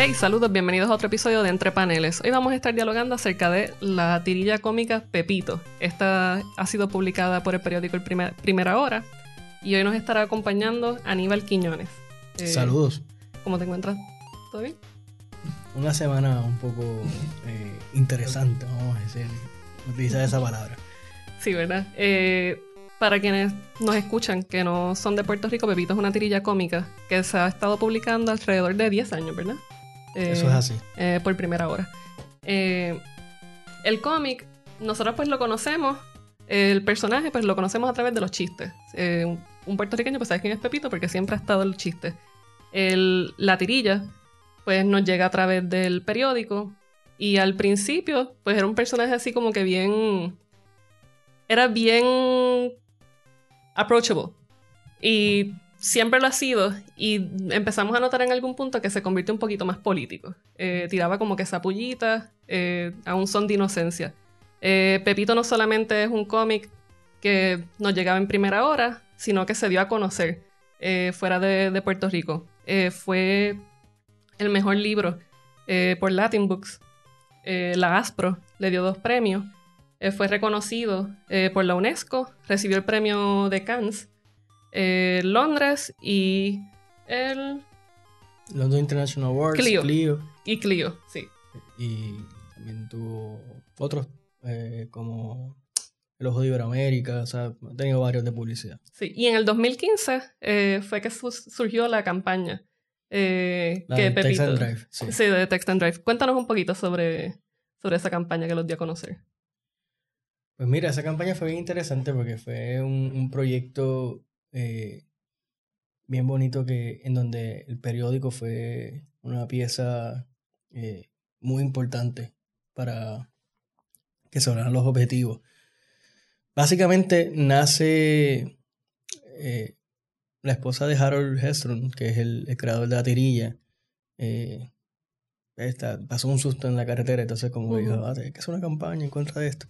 Hey, saludos, bienvenidos a otro episodio de Entre Paneles. Hoy vamos a estar dialogando acerca de la tirilla cómica Pepito. Esta ha sido publicada por el periódico El Primera Hora y hoy nos estará acompañando Aníbal Quiñones. Eh, saludos. ¿Cómo te encuentras? ¿Todo bien? Una semana un poco eh, interesante, vamos a decir, utilizar esa palabra. Sí, ¿verdad? Eh, para quienes nos escuchan que no son de Puerto Rico, Pepito es una tirilla cómica que se ha estado publicando alrededor de 10 años, ¿verdad? Eso es así. por primera hora. el cómic, nosotros pues lo conocemos, el personaje pues lo conocemos a través de los chistes. un puertorriqueño pues sabe quién es Pepito porque siempre ha estado el chiste. El, la tirilla pues nos llega a través del periódico. Y al principio, pues era un personaje así como que bien. Era bien. approachable. Y siempre lo ha sido. Y empezamos a notar en algún punto que se convirtió un poquito más político. Eh, tiraba como que sapullita eh, a un son de inocencia. Eh, Pepito no solamente es un cómic que nos llegaba en primera hora, sino que se dio a conocer fuera de, Puerto Rico. fue el mejor libro eh, por Latin Books. Eh, la ASPRO le dio dos premios. Eh, fue reconocido por la UNESCO, recibió el premio de Cannes, Londres y el... London International Awards, Clio. Y Clio, sí. Y también tuvo otros como El Ojo de Iberoamérica, o sea, ha tenido varios de publicidad. Sí, y en el 2015 fue que surgió la campaña eh, que de Text and Drive. Sí. de Text and Drive. Cuéntanos un poquito sobre, sobre esa campaña que los dio a conocer. Pues mira, esa campaña fue bien interesante porque fue un, un proyecto eh, bien bonito que, en donde el periódico fue una pieza eh, muy importante para que se lograran los objetivos. Básicamente nace eh, la esposa de Harold Hestron, que es el, creador de la tirilla, eh, pasó un susto en la carretera, entonces como dijo, ah, hay que hacer una campaña en contra de esto.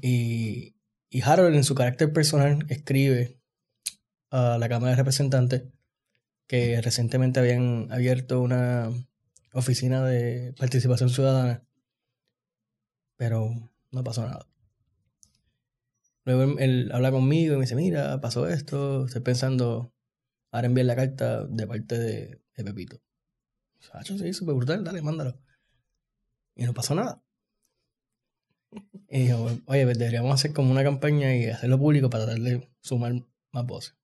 Y, y Harold en su carácter personal escribe a la Cámara de Representantes que recientemente habían abierto una oficina de participación ciudadana, pero no pasó nada. Luego él, habla conmigo y me dice, mira, pasó esto, estoy pensando ahora enviar la carta de parte de, Pepito. Sacho, sí, súper brutal, dale, mándalo. Y no pasó nada. Y dijo, oye, pues deberíamos hacer como una campaña y hacerlo público para darle sumar más voces.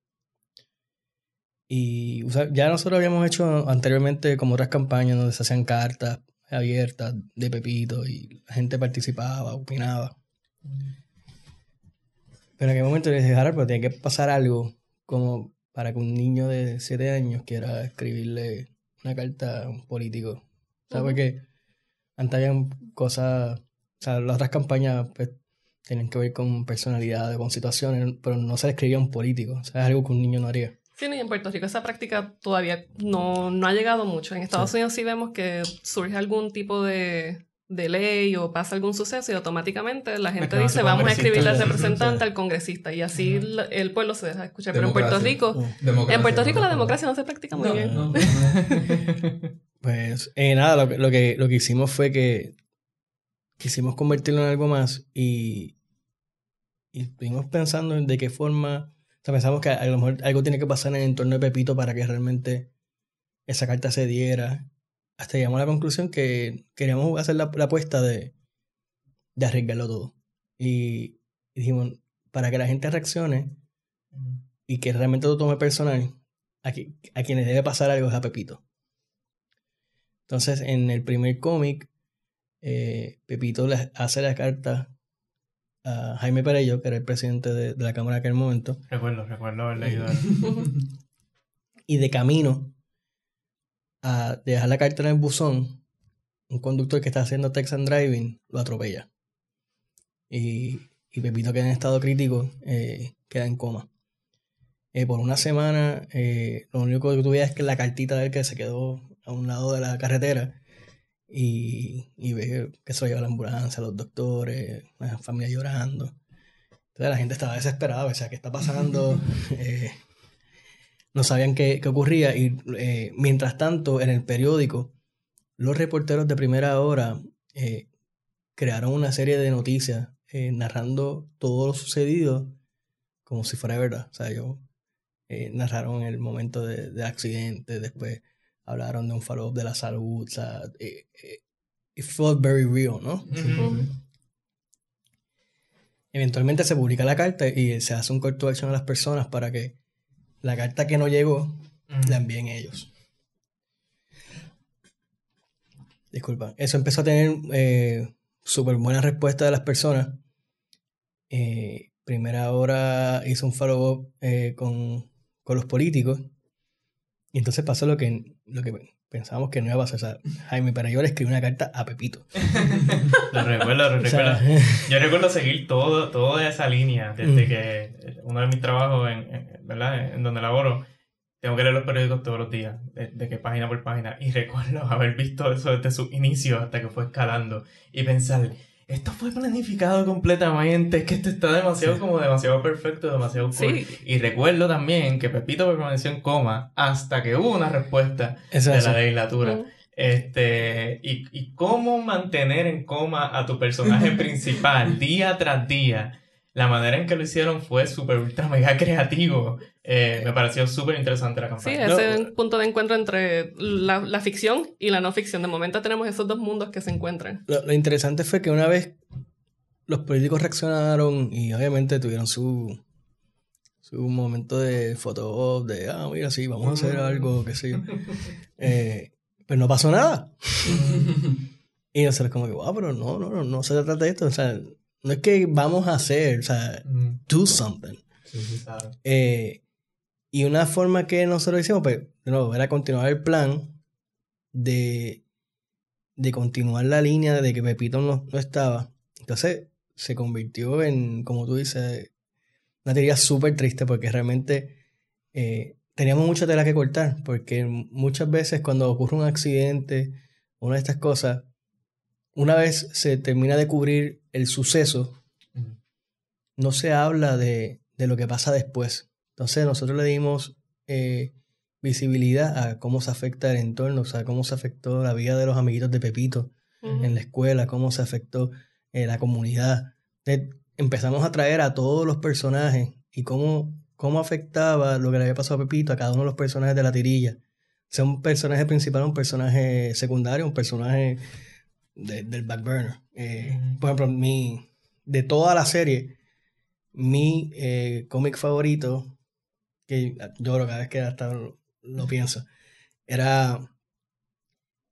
Y ya nosotros habíamos hecho anteriormente como otras campañas donde se hacían cartas abiertas de Pepito y la gente participaba, opinaba. Pero en aquel momento le dije, Harold, pero tiene que pasar algo como para que un niño de 7 años quiera escribirle una carta a un político. ¿Sabes? Porque antes había cosas, o sea, las otras campañas pues tienen que ver con personalidades, con situaciones, pero no se le escribía a un político. O sea, es algo que un niño no haría. Sí, en Puerto Rico esa práctica todavía no, no ha llegado mucho. En Estados Unidos sí vemos que surge algún tipo de, de ley o pasa algún suceso y automáticamente la gente dice vamos a escribirle al representante, al congresista y así el pueblo se deja escuchar. Pero en Puerto Rico, en Puerto Rico la democracia no se practica muy bien. pues eh, nada, lo, que, lo que hicimos fue que quisimos convertirlo en algo más y, y estuvimos pensando en de qué forma, o pensamos que a lo mejor algo tiene que pasar en el entorno de Pepito para que realmente esa carta se diera hasta llegamos a la conclusión que queríamos hacer la, apuesta de, de arriesgarlo todo. Y, dijimos, para que la gente reaccione y que realmente lo tome personal, a, a quien le debe pasar algo es a Pepito. Entonces, en el primer cómic, eh, Pepito hace la carta a Jaime Perello, que era el presidente de, de la Cámara en aquel momento. Recuerdo, recuerdo haber leído. y de camino a dejar la carta en el buzón, un conductor que está haciendo Texan Driving lo atropella. Y, y Pepito, que en estado crítico, eh, queda en coma. Eh, por una semana, eh, lo único que tuve es que la cartita de él que se quedó a un lado de la carretera y, y ve que se lo lleva la ambulancia, los doctores, la familia llorando. Entonces la gente estaba desesperada, o sea, ¿qué está pasando? no sabían qué, ocurría y eh, mientras tanto en el periódico los reporteros de primera hora eh, crearon una serie de noticias eh, narrando todo lo sucedido como si fuera verdad. O sea, ellos eh, narraron el momento de, accidente, después hablaron de un follow-up de la salud. O sea, it felt very real, ¿no? Eventualmente se publica la carta y se hace un call to action a las personas para que la carta que no llegó la envíen ellos. Disculpa. Eso empezó a tener eh, súper buena respuesta de las personas. Eh, primera hora hizo un follow-up eh, con, con, los políticos. Y entonces pasó lo que, lo que pensábamos que no iba a pasar. Jaime, pero yo le escribí una carta a Pepito. lo recuerdo, lo recuerdo. yo recuerdo seguir todo, toda esa línea desde mm. que uno de mis trabajos en, ¿verdad? en donde laboro tengo que leer los periódicos todos los días, de, qué página por página, y recuerdo haber visto eso desde su inicio hasta que fue escalando y pensar, esto fue planificado completamente, es que esto está demasiado como demasiado perfecto, demasiado cool. Y recuerdo también que Pepito permaneció en coma hasta que hubo una respuesta de la legislatura. Este, y, y cómo mantener en coma a tu personaje principal día tras día la manera en que lo hicieron fue súper ultra mega creativo. Eh, me pareció súper interesante la campaña. Sí, ese punto de encuentro entre la, ficción y la no ficción. De momento tenemos esos dos mundos que se encuentran. Lo, interesante fue que una vez los políticos reaccionaron y obviamente tuvieron su, su momento de foto de, ah, mira, sí, vamos a hacer algo, qué sé yo. Eh, pues no pasó nada. y nosotros como que, wow, pero no, no, no, no se trata de esto. O sea, no es que vamos a hacer, o sea, do something. Eh, y una forma que nosotros hicimos, pues, de nuevo, era continuar el plan de, de continuar la línea de que Pepito no, no estaba. Entonces, se convirtió en, como tú dices, una teoría súper triste porque realmente eh, teníamos mucha tela que cortar. Porque muchas veces cuando ocurre un accidente, una de estas cosas, una vez se termina de cubrir el suceso, no se habla de, lo que pasa después. Entonces nosotros le dimos eh, visibilidad a cómo se afecta el entorno, o sea, cómo se afectó la vida de los amiguitos de Pepito en la escuela, cómo se afectó eh, la comunidad. empezamos a traer a todos los personajes y cómo, cómo afectaba lo que le había pasado a Pepito a cada uno de los personajes de la tirilla. Sea un personaje principal, un personaje secundario, un personaje del back burner. Eh, por ejemplo, mi, de toda la serie, mi eh, cómic favorito, que yo creo cada vez que hasta lo, pienso, era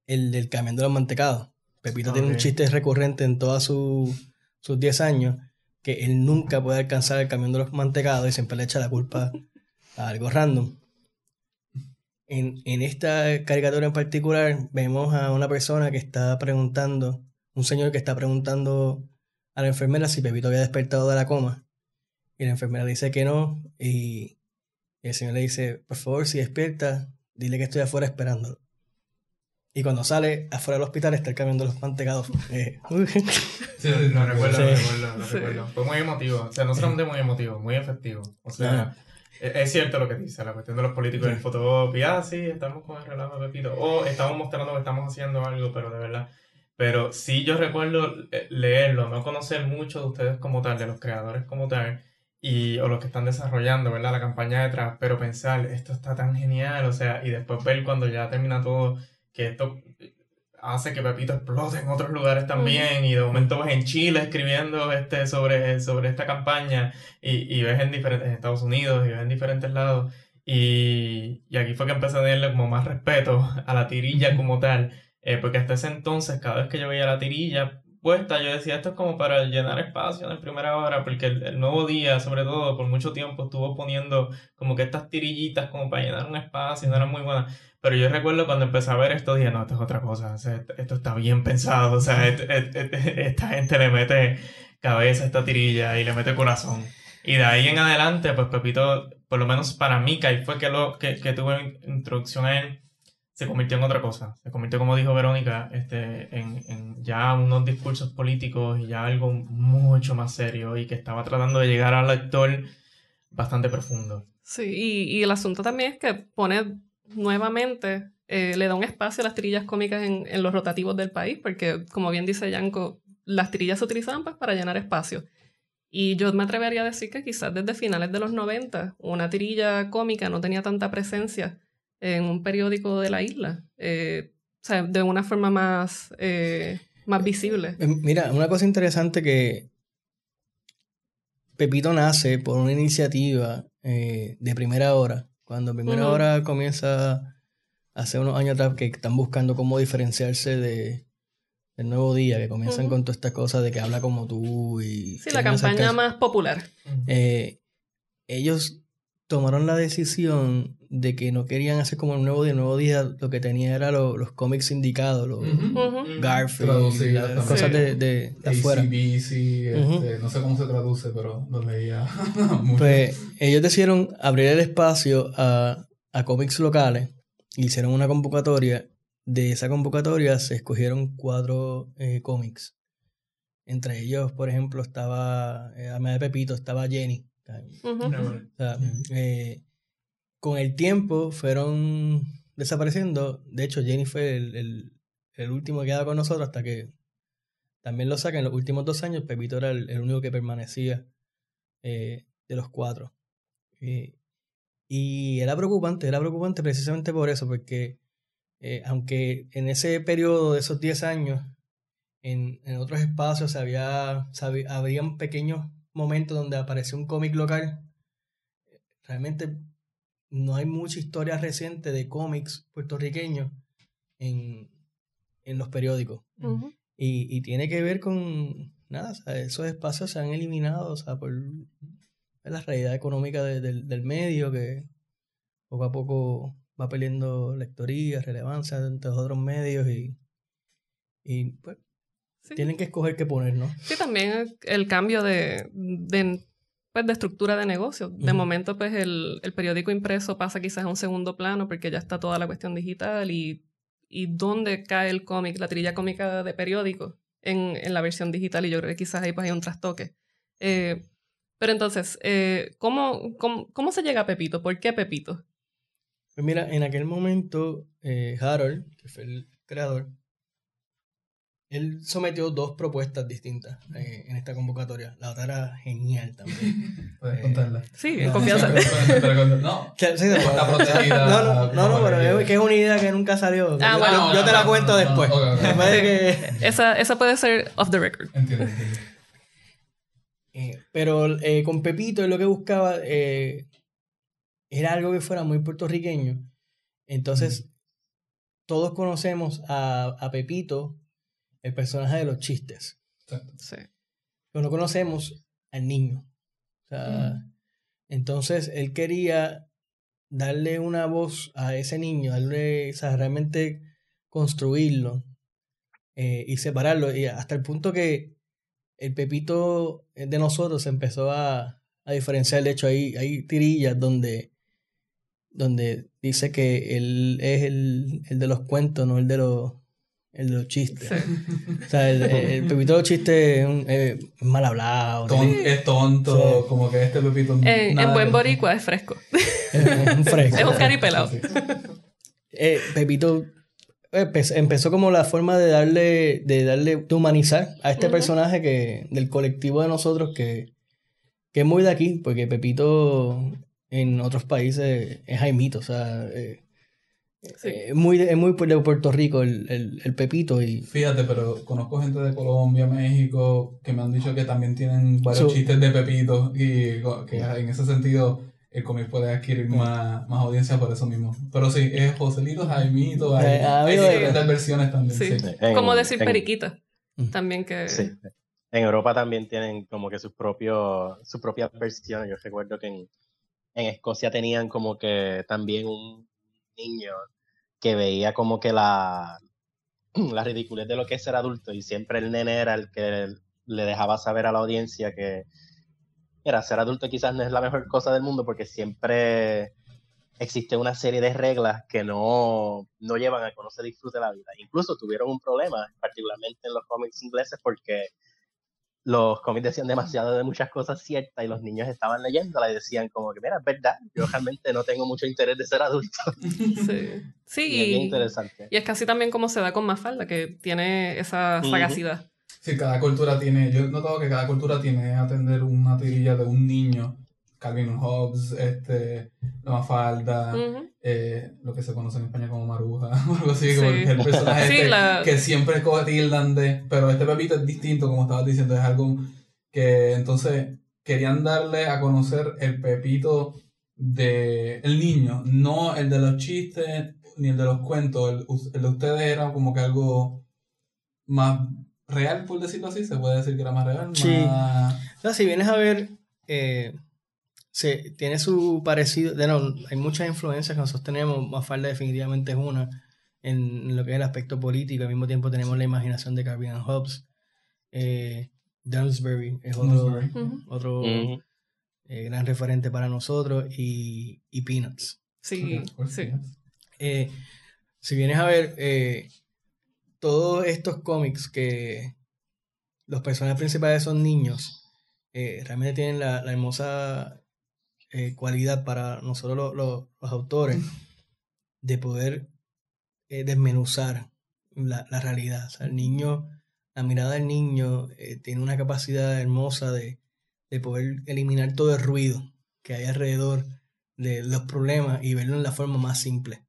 el del camión de los mantecados. Pepito tiene un chiste recurrente en todos sus 10 años, que él nunca puede alcanzar el camión de los mantecados y siempre le echa la culpa a algo random. En, esta caricatura en particular vemos a una persona que está preguntando, un señor que está preguntando a la enfermera si Pepito había despertado de la coma. Y la enfermera dice que no. Y, el señor le dice, por favor, si despierta, dile que estoy afuera esperándolo. Y cuando sale afuera del hospital está de los mantecados. Eh, sí, lo recuerdo, lo recuerdo, lo recuerdo. Fue muy emotivo. O sea, no solamente muy emotivo, muy efectivo. O sea, es cierto lo que dice, la cuestión de los políticos en fotocopia. Ah, sí, estamos con el relajo de Pepito. O estamos mostrando que estamos haciendo algo, pero de verdad. Pero sí yo recuerdo eh, leerlo, no conocer mucho de ustedes como tal, de los creadores como tal, y, o los que están desarrollando, ¿verdad? La campaña detrás, pero pensar, esto está tan genial, o sea, y después ver cuando ya termina todo, que esto hace que Pepito explote en otros lugares también y de momento ves en Chile escribiendo este sobre, sobre esta campaña y, y ves en diferentes en Estados Unidos y ves en diferentes lados y, y aquí fue que empecé a darle como más respeto a la tirilla como tal eh, porque hasta ese entonces cada vez que yo veía la tirilla puesta yo decía esto es como para llenar espacio en primera hora porque el, el, nuevo día sobre todo por mucho tiempo estuvo poniendo como que estas tirillitas como para llenar un espacio no eran muy buenas pero yo recuerdo cuando empecé a ver esto, dije, no, esto es otra cosa, esto está bien pensado, o sea, esta gente le mete cabeza a esta tirilla y le mete corazón. Y de ahí en adelante, pues Pepito, por lo menos para mí, que fue que, lo, que, que tuve introducción a él, se convirtió en otra cosa. Se convirtió, como dijo Verónica, este, en, en, ya unos discursos políticos y ya algo mucho más serio y que estaba tratando de llegar al lector bastante profundo. Sí, y, y el asunto también es que pone nuevamente eh, le da un espacio a las tirillas cómicas en, los rotativos del país, porque como bien dice Yanko, las tirillas se utilizaban pues, para llenar espacio. Y yo me atrevería a decir que quizás desde finales de los 90 una tirilla cómica no tenía tanta presencia en un periódico de la isla, eh, o sea, de una forma más, eh, más visible. Mira, una cosa interesante que Pepito nace por una iniciativa de primera hora. Cuando primera hora comienza hace unos años atrás que están buscando cómo diferenciarse de, el nuevo día, que comienzan con todas estas cosas de que habla como tú y... Sí, la campaña más popular. Eh, ellos tomaron la decisión de que no querían hacer como el nuevo día. El nuevo día lo que tenía era los cómics indicados, los Garfield, las cosas de, de, afuera. Este, no sé cómo se traduce, pero lo leía. pues ellos decidieron abrir el espacio a, a cómics locales. Hicieron una convocatoria de esa convocatoria se escogieron cuatro eh, cómics. Entre ellos, por ejemplo, estaba, eh, de Pepito, estaba Jenny. Eh, con el tiempo fueron desapareciendo. De hecho, Jenny fue el, último que quedaba con nosotros hasta que también lo sacan en los últimos dos años. Pepito era el, único que permanecía de los cuatro. y era preocupante, era preocupante precisamente por eso, porque eh, aunque en ese periodo de esos 10 años, en, en otros espacios había, habían pequeños momentos donde apareció un cómic local, realmente no hay mucha historia reciente de cómics puertorriqueños en, en los periódicos. y, y, tiene que ver con, nada, esos espacios se han eliminado, o sea, por la realidad económica del, del medio que poco a poco va perdiendo lectoría, relevancia entre los otros medios y, y pues tienen que escoger qué poner, ¿no? Sí, también el cambio de, de, pues, de estructura de negocio. De momento, pues el, el, periódico impreso pasa quizás a un segundo plano porque ya está toda la cuestión digital y, y dónde cae el cómic, la trilla cómica de periódico en, en, la versión digital y yo creo que quizás ahí pues hay un trastoque. Eh, pero entonces, eh, ¿cómo, cómo, cómo se llega a Pepito? ¿Por qué Pepito? Pues mira, en aquel momento, eh, Harold, que fue el creador, él sometió dos propuestas distintas eh, en esta convocatoria. La otra era genial también. Puedes eh, contarla. Sí, en confianza. No, no. No, no, no, no pero es que es una idea que nunca salió. Ah, bueno, yo, te la cuento después. esa, esa puede ser off the record. Entiendo, entiendo. pero con Pepito él lo que buscaba era algo que fuera muy puertorriqueño. Entonces, todos conocemos a, a, Pepito, el personaje de los chistes. Sí. Pero no conocemos al niño. O sea, Entonces, él quería darle una voz a ese niño, darle, o sea, realmente construirlo eh, y separarlo. Y hasta el punto que el Pepito de nosotros empezó a, a diferenciar. De hecho, hay, hay tirillas donde donde dice que él es el, el de los cuentos, no el de los, el de los chistes. O sea, el, el, Pepito de los chistes es, mal hablado. es tonto, como que este Pepito... En, en buen boricua es fresco. Es, un fresco. es un caripelado. Eh, Pepito empezó como la forma de darle, de darle, de humanizar a este personaje que, del colectivo de nosotros que, que es muy de aquí, porque Pepito en otros países es Jaimito, o sea, eh, es muy, es muy de Puerto Rico el, el, Pepito. Y... Fíjate, pero conozco gente de Colombia, México, que me han dicho que también tienen varios chistes de Pepito y que en ese sentido el cómic puede adquirir más, más audiencia por eso mismo. Pero sí, es Joselito, Jaimito, hay, eh, hay diferentes versiones también. Sí. Como decir Periquita, también que... Sí. En Europa también tienen como que sus propios, sus propias versiones. Yo recuerdo que en, en Escocia tenían como que también un niño que veía como que la, la ridiculez de lo que es ser adulto y siempre el nene era el que le dejaba saber a la audiencia que era ser adulto quizás no es la mejor cosa del mundo porque siempre existe una serie de reglas que no, no llevan a que uno se disfrute la vida. Incluso tuvieron un problema, particularmente en los cómics ingleses, porque los cómics decían demasiado de muchas cosas ciertas y los niños estaban leyéndola y decían como que, mira, es verdad, yo realmente no tengo mucho interés de ser adulto. Sí, sí y es bien interesante. Y es casi también como se da con Mafalda, que tiene esa sagacidad. Sí, cada cultura tiene, yo he notado que cada cultura tiene atender una tirilla de un niño. Calvin Hobbes, este, la Mafalda, eh, lo que se conoce en España como Maruja, o algo así, como el personaje este que siempre tildan de, pero este Pepito es distinto, como estabas diciendo, es algo que entonces querían darle a conocer el Pepito de el niño, no el de los chistes ni el de los cuentos, el, el de ustedes era como que algo más real, por decirlo así, se puede decir que era más real. Sí. si vienes a ver, eh, se, tiene su parecido, de no, hay muchas influencias que nosotros tenemos, Mafalda definitivamente es una, en, lo que es el aspecto político, al mismo tiempo tenemos la imaginación de Calvin Hobbes, eh, es otro, otro eh, gran referente para nosotros, y, y Peanuts. Sí, sí. Eh, si vienes a ver, todos estos cómics que los personajes principales son niños, eh, realmente tienen la, hermosa eh, cualidad para nosotros los, autores de poder eh, desmenuzar la, realidad. el niño, la mirada del niño tiene una capacidad hermosa de, poder eliminar todo el ruido que hay alrededor de los problemas y verlo en la forma más simple.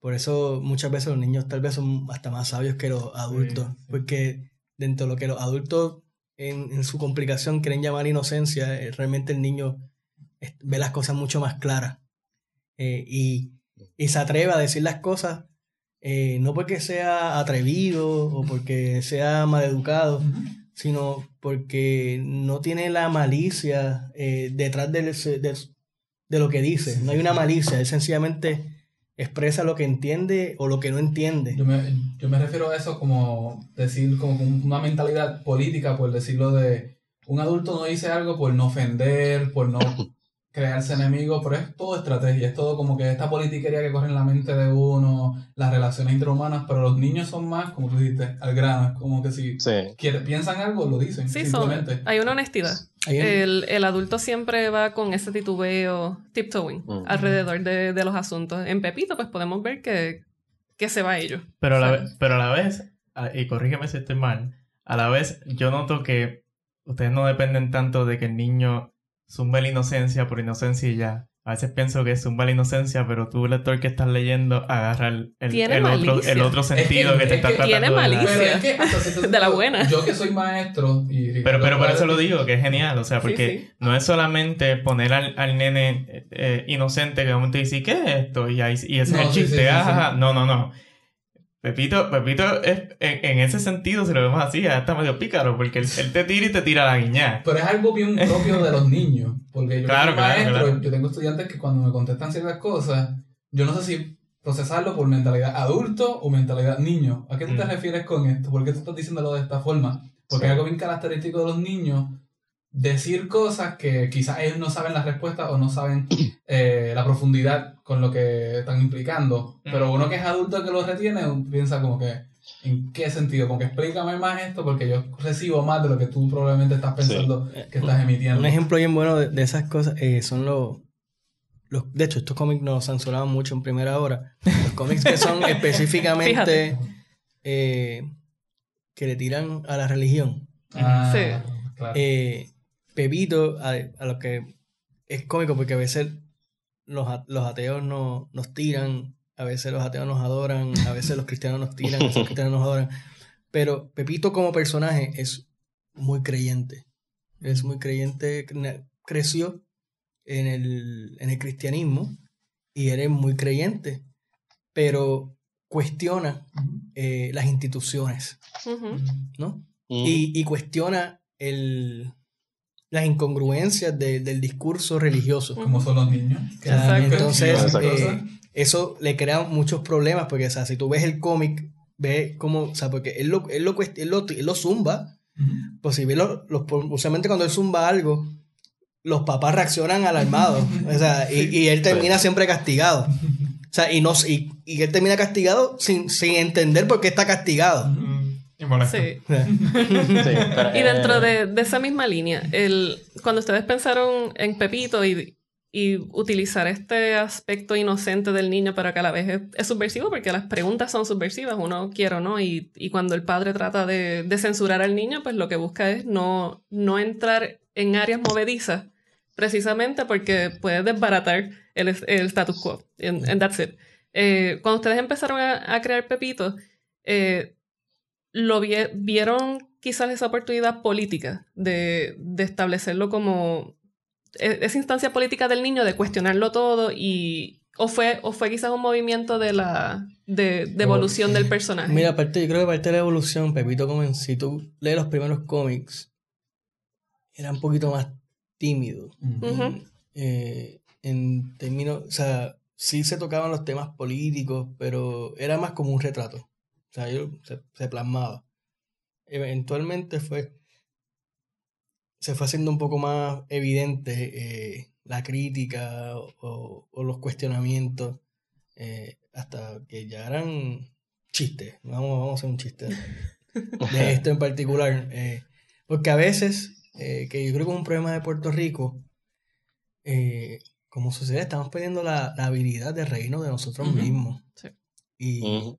Por eso muchas veces los niños tal vez son hasta más sabios que los adultos, porque dentro de lo que los adultos en, su complicación quieren llamar inocencia, eh, realmente el niño ve las cosas mucho más claras. Eh, y, se atreve a decir las cosas eh, no porque sea atrevido o porque sea maleducado, sino porque no tiene la malicia detrás de, de, lo que dice, no hay una malicia, es sencillamente expresa lo que entiende o lo que no entiende. Yo me, yo me refiero a eso como decir, como una mentalidad política, por decirlo de un adulto no dice algo por no ofender, por no crearse enemigos, pero es todo estrategia, es todo como que esta politiquería que corre en la mente de uno, las relaciones interhumanas, pero los niños son más, como tú dijiste, al grano, es como que si piensan algo, lo dicen. Sí, simplemente. hay una honestidad. El, el, adulto siempre va con ese titubeo, tiptoeing, alrededor de, de, los asuntos. En Pepito, pues podemos ver que, que se va a ello. Pero, a la, pero a la vez, y corrígeme si estoy mal, a la vez yo noto que ustedes no dependen tanto de que el niño zumba la inocencia por inocencia y ya. A veces pienso que es zumba la inocencia, pero tú, lector que estás leyendo, agarra el, el, otro, el otro, sentido que, te está tratando tiene malicia. de, de la buena. Yo que soy maestro y... Pero, pero por eso lo digo, que es genial. O sea, porque no es solamente poner al, al nene eh, inocente que de momento dice, ¿qué es esto? Y, ahí, y ese es el chiste. no, no, no. Pepito, Pepito es, en, ese sentido, si lo vemos así, ya está medio pícaro, porque él, te tira y te tira la guiña. Pero es algo bien propio de los niños. Porque yo claro, maestro, yo tengo estudiantes que cuando me contestan ciertas cosas, yo no sé si procesarlo por mentalidad adulto o mentalidad niño. ¿A qué tú te mm. refieres con esto? ¿Por qué tú estás diciéndolo de esta forma? Porque es algo bien característico de los niños decir cosas que quizás ellos no saben la respuesta o no saben eh, la profundidad con lo que están implicando. Pero uno que es adulto que lo retiene piensa como que, ¿en qué sentido? Como que explícame más esto porque yo recibo más de lo que tú probablemente estás pensando que estás emitiendo. Un ejemplo bien bueno de, esas cosas eh, son los, los... De hecho, estos cómics nos censuraban mucho en primera hora. Los cómics que son específicamente... Eh, que le tiran a la religión. Ah, sí. Claro. Pepito, a, lo que es cómico porque a veces los, ateos no, nos tiran, a veces los ateos nos adoran, a veces los cristianos nos tiran, a veces los cristianos nos adoran. Pero Pepito como personaje es muy creyente. Es muy creyente, creció en el, en el cristianismo y eres muy creyente, pero cuestiona eh, las instituciones, ¿no? y, y, cuestiona el, las incongruencias del discurso religioso. Como son los niños. entonces, eh, eso le crea muchos problemas, porque, o sea, si tú ves el cómic, ve cómo, o sea, porque él lo, él lo, él lo, zumba, pues si ve los, usualmente cuando él zumba algo, los papás reaccionan alarmados, o sea, y, y él termina siempre castigado. O sea, y, no, y, y él termina castigado sin, sin entender por qué está castigado. Molesto. Sí. Sí, pero, Y dentro eh, de, de esa misma línea, el, cuando ustedes pensaron en Pepito y, y utilizar este aspecto inocente del niño, pero que a la vez es, es subversivo, porque las preguntas son subversivas, uno quiere o no, y, y cuando el padre trata de, de censurar al niño, pues lo que busca es no, no entrar en áreas movedizas, precisamente porque puede desbaratar el, el status quo. And, and that's it. Eh, cuando ustedes empezaron a, a crear Pepito, eh, lo vie- vieron quizás esa oportunidad política de, de establecerlo como e- esa instancia política del niño de cuestionarlo todo y o fue o fue quizás un movimiento de la de, de evolución del personaje Mira, aparte, yo creo que parte de la evolución, Pepito comenzó, si tú lees los primeros cómics, era un poquito más tímido. Eh, en términos, o sea, sí se tocaban los temas políticos, pero era más como un retrato. O sea, yo, se, se plasmaba. Eventualmente fue, se fue haciendo un poco más evidente eh, la crítica o, o los cuestionamientos, eh, hasta que ya eran chistes. Vamos, vamos a hacer un chiste de esto en particular. eh, porque a veces, eh, que yo creo que es un problema de Puerto Rico, eh, como sociedad estamos perdiendo la, la habilidad de reírnos de nosotros mismos. Sí. Y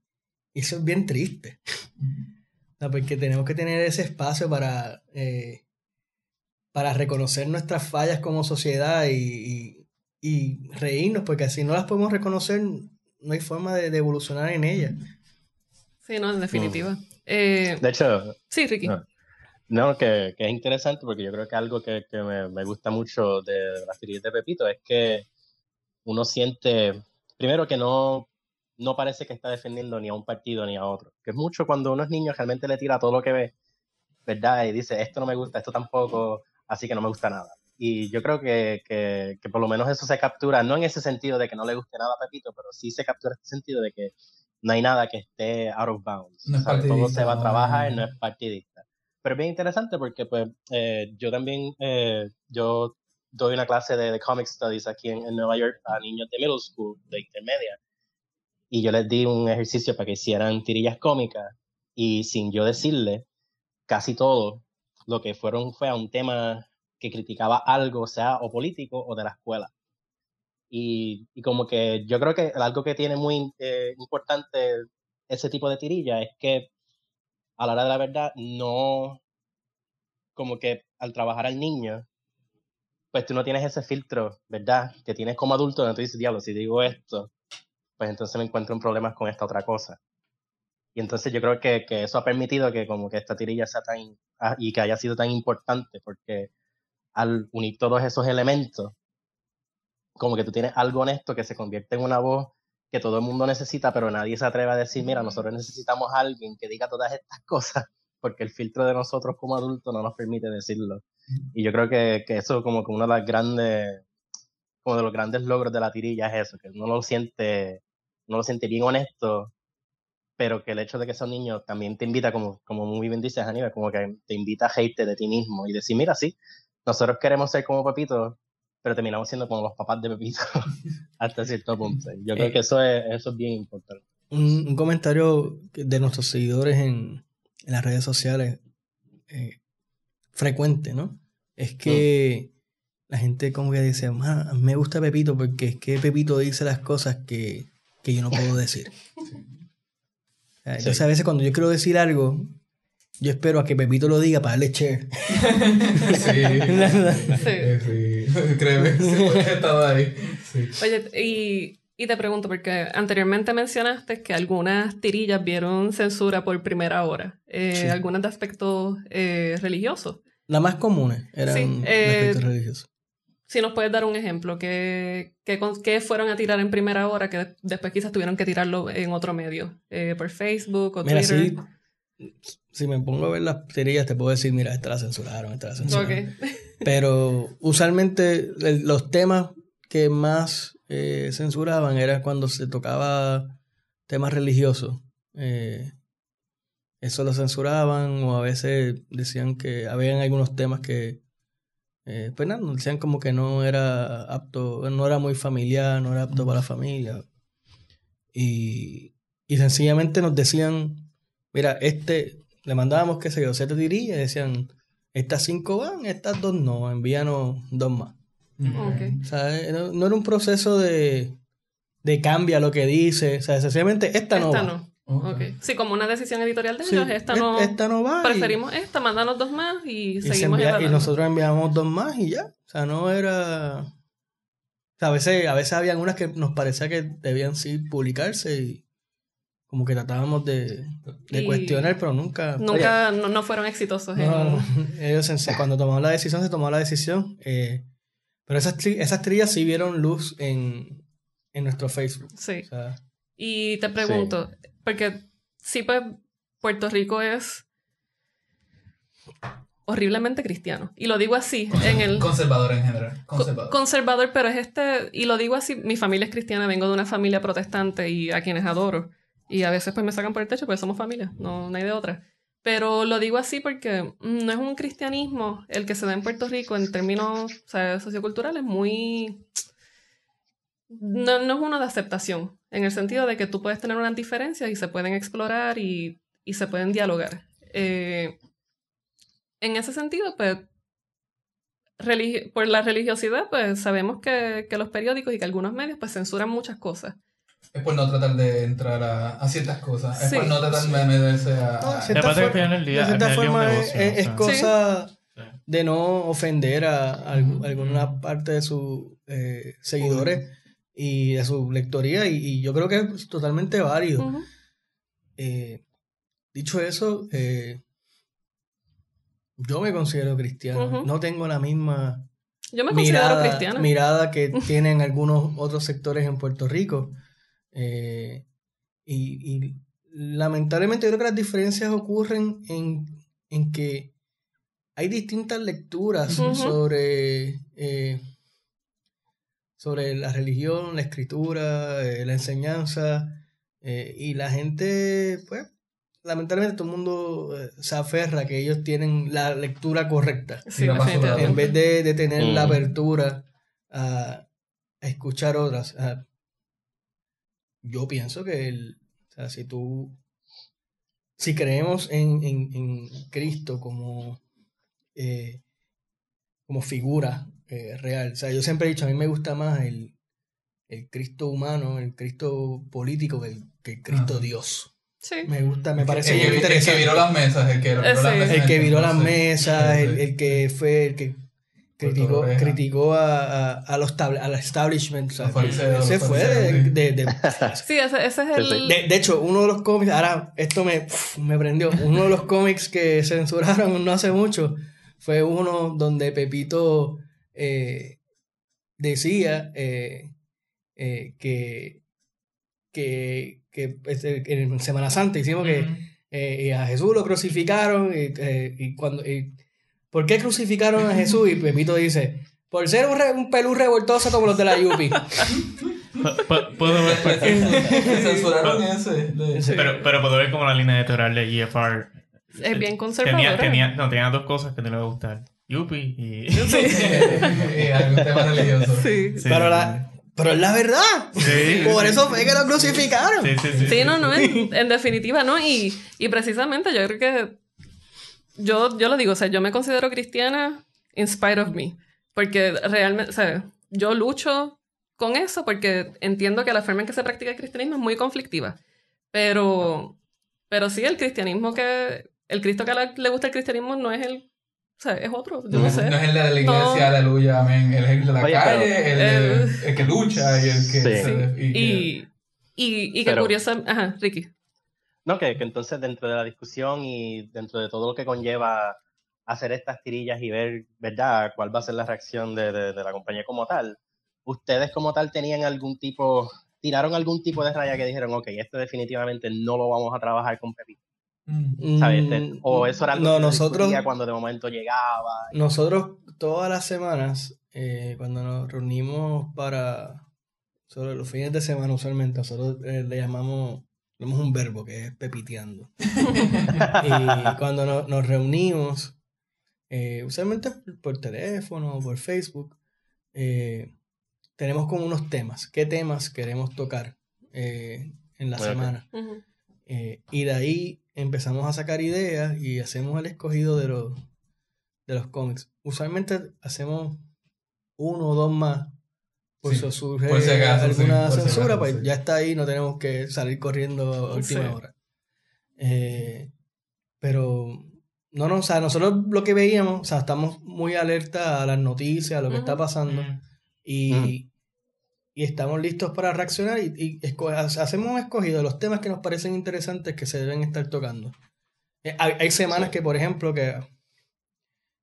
eso es bien triste. O sea, porque tenemos que tener ese espacio para, eh, para reconocer nuestras fallas como sociedad y, y- y reírnos, porque si no las podemos reconocer, no hay forma de, de evolucionar en ellas. sí no en definitiva Eh, De hecho, sí Ricky no. No, que, que es interesante porque yo creo que algo que, que me, me gusta mucho de las teorías de Pepito es que uno siente, primero que no, no parece que está defendiendo ni a un partido ni a otro. Que es mucho cuando uno es niño realmente le tira todo lo que ve, ¿verdad? Y dice, esto no me gusta, esto tampoco, así que no me gusta nada. Y yo creo que, que, que por lo menos eso se captura, no en ese sentido de que no le guste nada a Pepito, pero sí se captura en ese sentido de que no hay nada que esté out of bounds. No es ¿sabes? Todo se va a trabajar, no es partidista. Pero es bien interesante porque pues eh, yo también, eh, yo doy una clase de, de Comic Studies aquí en, en Nueva York a niños de middle school, de intermedia. Y yo les di un ejercicio para que hicieran tirillas cómicas y sin yo decirle, casi todo lo que fueron fue a un tema que criticaba algo, sea o político o de la escuela. Y, y como que yo creo que algo que tiene muy eh, importante ese tipo de tirilla es que a la hora de la verdad no, como que al trabajar al niño, pues tú no tienes ese filtro, ¿verdad? Que tienes como adulto, donde tú dices, diablo, si digo esto, pues entonces me encuentro en problemas con esta otra cosa. Y entonces yo creo que, que eso ha permitido que como que esta tirilla sea tan, ah, y que haya sido tan importante, porque al unir todos esos elementos, como que tú tienes algo honesto que se convierte en una voz que todo el mundo necesita, pero nadie se atreve a decir, mira, nosotros necesitamos a alguien que diga todas estas cosas, porque el filtro de nosotros como adultos no nos permite decirlo. Y yo creo que, que eso como que uno de las grandes, como de los grandes logros de la tirilla es eso, que uno lo siente, uno lo siente bien honesto, pero que el hecho de que son niños también te invita, como, como muy bien dices, Aníbal, como que te invita a hate de ti mismo y decir, mira, sí, nosotros queremos ser como Pepito, pero terminamos siendo como los papás de Pepito hasta cierto punto. Yo creo que eso es, eso es bien importante. Un, un comentario de nuestros seguidores en, en las redes sociales eh, frecuente, ¿no? Es que la gente como que dice, "Ma, me gusta Pepito porque es que Pepito dice las cosas que, que yo no puedo decir. Entonces Sí. a veces cuando yo quiero decir algo, yo espero a que Pepito lo diga para darle share. Sí, eh, sí. Créeme, sí, he estado ahí. Sí. Oye, y, y te pregunto, porque anteriormente mencionaste que algunas tirillas vieron censura por primera hora, eh, Sí. algunas de aspecto eh, religioso. Las más comunes eran Sí, de eh, aspectos religiosos. Si nos puedes dar un ejemplo, ¿qué, qué, qué fueron a tirar en primera hora que después quizás tuvieron que tirarlo en otro medio? Eh, ¿Por Facebook o Mira, Twitter? sí, si me pongo a ver las tirillas, te puedo decir, mira, esta la censuraron, esta la censuraron. Pero usualmente el- los temas que más eh, censuraban era cuando se tocaba temas religiosos. Eh, eso lo censuraban o a veces decían que habían algunos temas que, eh, pues nada, decían como que no era apto, no era muy familiar, no era apto para la familia. Y, y sencillamente nos decían, mira, este, le mandábamos, qué sé yo, siete tirillas y decían, estas cinco van, estas dos no, envíanos dos más. Ok. O sea, eh, no, no era un proceso de, de cambia lo que dice, o sea, sencillamente esta no va. no. Ok. Ok. Sí, como una decisión editorial de Sí, ellos, esta es- no. esta no va. y- Preferimos esta, mandanos dos más y, y, se seguimos envía- y nosotros enviamos dos más y ya. O sea, no era. O sea, a veces, a veces habían unas que nos parecía que debían sí publicarse y como que tratábamos de, de Y cuestionar, pero nunca. Nunca, no, no fueron exitosos. No, no, ellos en- cuando tomamos la decisión, se tomó la decisión. eh, pero esas, tri- esas trillas sí vieron luz en, en nuestro Facebook. Sí. O sea, Y te pregunto, porque sí, pues Puerto Rico es horriblemente cristiano. Y lo digo así, en el Conservador en general. co- Conservador. conservador, pero es este, y lo digo así, mi familia es cristiana, vengo de una familia protestante y a quienes adoro. Y a veces pues me sacan por el techo, pero somos familia, no, no hay de otra. Pero lo digo así porque mm, no es un cristianismo el que se da en Puerto Rico en términos o sea, socioculturales muy... No, no es uno de aceptación, en el sentido de que tú puedes tener unas diferencias y se pueden explorar y, y se pueden dialogar. Eh, en ese sentido, pues, por la religiosidad, pues sabemos que, que los periódicos y que algunos medios pues censuran muchas cosas. Es por no tratar de entrar a, a ciertas cosas. Es Sí. por no tratar de meterse a... no, a- de cierta que final del día- de cierta día forma es, negocio, es- es o sea. cosa Sí. de no ofender a, a algu- alguna parte de sus eh, seguidores y de su lectoría y, y yo creo que es totalmente válido. Eh, dicho eso, eh, yo me considero cristiano. No tengo la misma Yo me considero mirada, cristiana. mirada que tienen algunos otros sectores en Puerto Rico. Eh, y, y lamentablemente yo creo que las diferencias ocurren en, en que hay distintas lecturas sobre, eh, sobre la religión, la escritura, eh, la enseñanza. eh, y la gente, pues, lamentablemente todo el mundo eh, se aferra a que ellos tienen la lectura correcta Sí, en vez de, de tener la Mm. apertura a, a escuchar otras. a- yo pienso que el, o sea, si tú, si creemos en, en, en Cristo como, eh, como figura eh, real, o sea, yo siempre he dicho, a mí me gusta más el, el Cristo humano, el Cristo político que el, que el Cristo Ajá. Dios. Sí. Me gusta, me parece el, muy que- el que interesante. viró las mesas, el que viró Eh, las sí. mesas. El que viró las mesas, Sí, el, el que fue el que criticó, criticó a, a, a los tab- al establishment. o sea, Los fariseos, ese los fue de, de- de- Sí, ese, ese es el... de- de hecho, uno de los cómics, ahora esto me, me prendió, uno de los cómics que censuraron no hace mucho fue uno donde Pepito eh, decía eh, eh, que, que, que este, en Semana Santa hicimos que eh, y a Jesús lo crucificaron y, eh, y cuando y, ¿por qué crucificaron a Jesús? y Pepito dice por ser un, re- un pelú revoltoso como los de la Yupi Pu- pu- Puedo ver, pues, Censuraron ese. Sí. pero, pero puedo ver como la línea editorial de EFR Es bien tenía, conservadora. tenía, no, tenía dos cosas que te le va a gustar. Yuppie y... y algún tema religioso. Sí. Sí. pero la pero es la verdad Sí. por eso fue que lo crucificaron Sí, sí, sí. Sí, no, no, en, en definitiva, ¿no? Y, y precisamente yo creo que yo, yo lo digo, o sea, yo me considero cristiana in spite of me, porque realmente, o sea, yo lucho con eso porque entiendo que la forma en que se practica el cristianismo es muy conflictiva, pero, pero sí, el cristianismo que, el Cristo que le gusta el cristianismo no es el, o sea, es otro, yo no, No, sé. no es el de la iglesia, No. aleluya, amén. Él es el de la Oye, calle, pero- el, que lucha y el que... Sí. se- y que- Y, y, y que Pero- curiosa, ajá, Ricky. No, que, que entonces dentro de la discusión y dentro de todo lo que conlleva hacer estas tirillas y ver, ¿verdad?, cuál va a ser la reacción de, de- de la compañía como tal. ¿Ustedes como tal tenían algún tipo, tiraron algún tipo de raya que dijeron, ok, esto definitivamente no lo vamos a trabajar con Pepito? ¿Sabes? Mm, o eso era algo no que nosotros cuando de momento llegaba. nosotros todas las semanas eh, cuando nos reunimos para sobre los fines de semana usualmente nosotros eh, le llamamos tenemos un verbo que es pepiteando y cuando no- nos reunimos, eh, usualmente por teléfono o por Facebook, eh, tenemos como unos temas. ¿Qué temas queremos tocar eh, en la semana? Eh, y de ahí empezamos a sacar ideas y hacemos el escogido de los, de los cómics. Usualmente hacemos uno o dos más. Por Sí, eso surge por si acaso, alguna sí, por si censura, acaso, pues sí. ya está ahí, no tenemos que salir corriendo a última Sí. hora. Eh, pero no, no, o sea, nosotros lo que veíamos, o sea, estamos muy alerta a las noticias, a lo que está pasando Mm. y, Mm. Y estamos listos para reaccionar y, hacemos un escogido de los temas que nos parecen interesantes que se deben estar tocando. Eh, hay, hay semanas Sí. que, por ejemplo, que,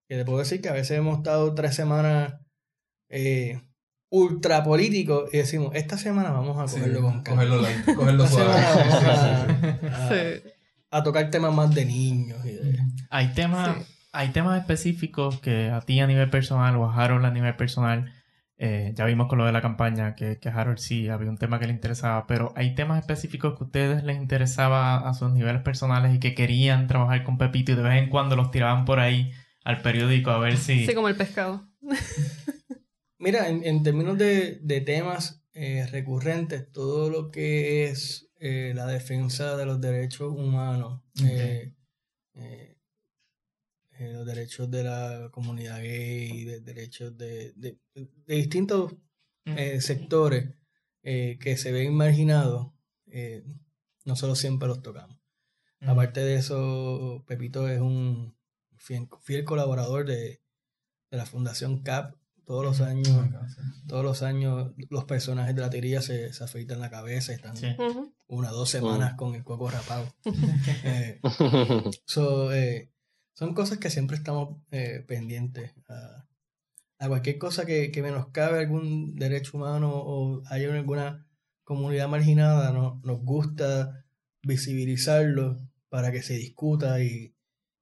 que te puedo decir que a veces hemos estado tres semanas eh, ultra políticos y decimos, esta semana vamos a Sí, cogerlo con calma. cogerlo light, cogerlo suave. semana Sí, vamos a, a- a tocar temas más de niños. y de- Hay temas, Sí. hay temas específicos que a ti a nivel personal o a Harold a nivel personal, eh, ya vimos con lo de la campaña que, que a Harold sí había un tema que le interesaba, pero hay temas específicos que a ustedes les interesaba a sus niveles personales y que querían trabajar con Pepito y de vez en cuando los tiraban por ahí al periódico a ver si... Sí, como el pescado. Mira, en, en términos de, de temas eh, recurrentes, todo lo que es eh, la defensa de los derechos humanos, eh, eh, los derechos de la comunidad gay, de derechos de, de- de distintos eh, sectores eh, que se ven marginados, eh, nosotros siempre los tocamos. Mm. Aparte de eso, Pepito es un fiel, fiel colaborador de, de la Fundación CAP. Todos los años, todos los años, los personajes de la teoría se, se afeitan la cabeza están Sí. Una dos semanas con el cuerpo rapado. So, eh, son cosas que siempre estamos eh, pendientes a, a cualquier cosa que, que menoscabe algún derecho humano o haya alguna comunidad marginada. no- nos gusta visibilizarlo para que se discuta y,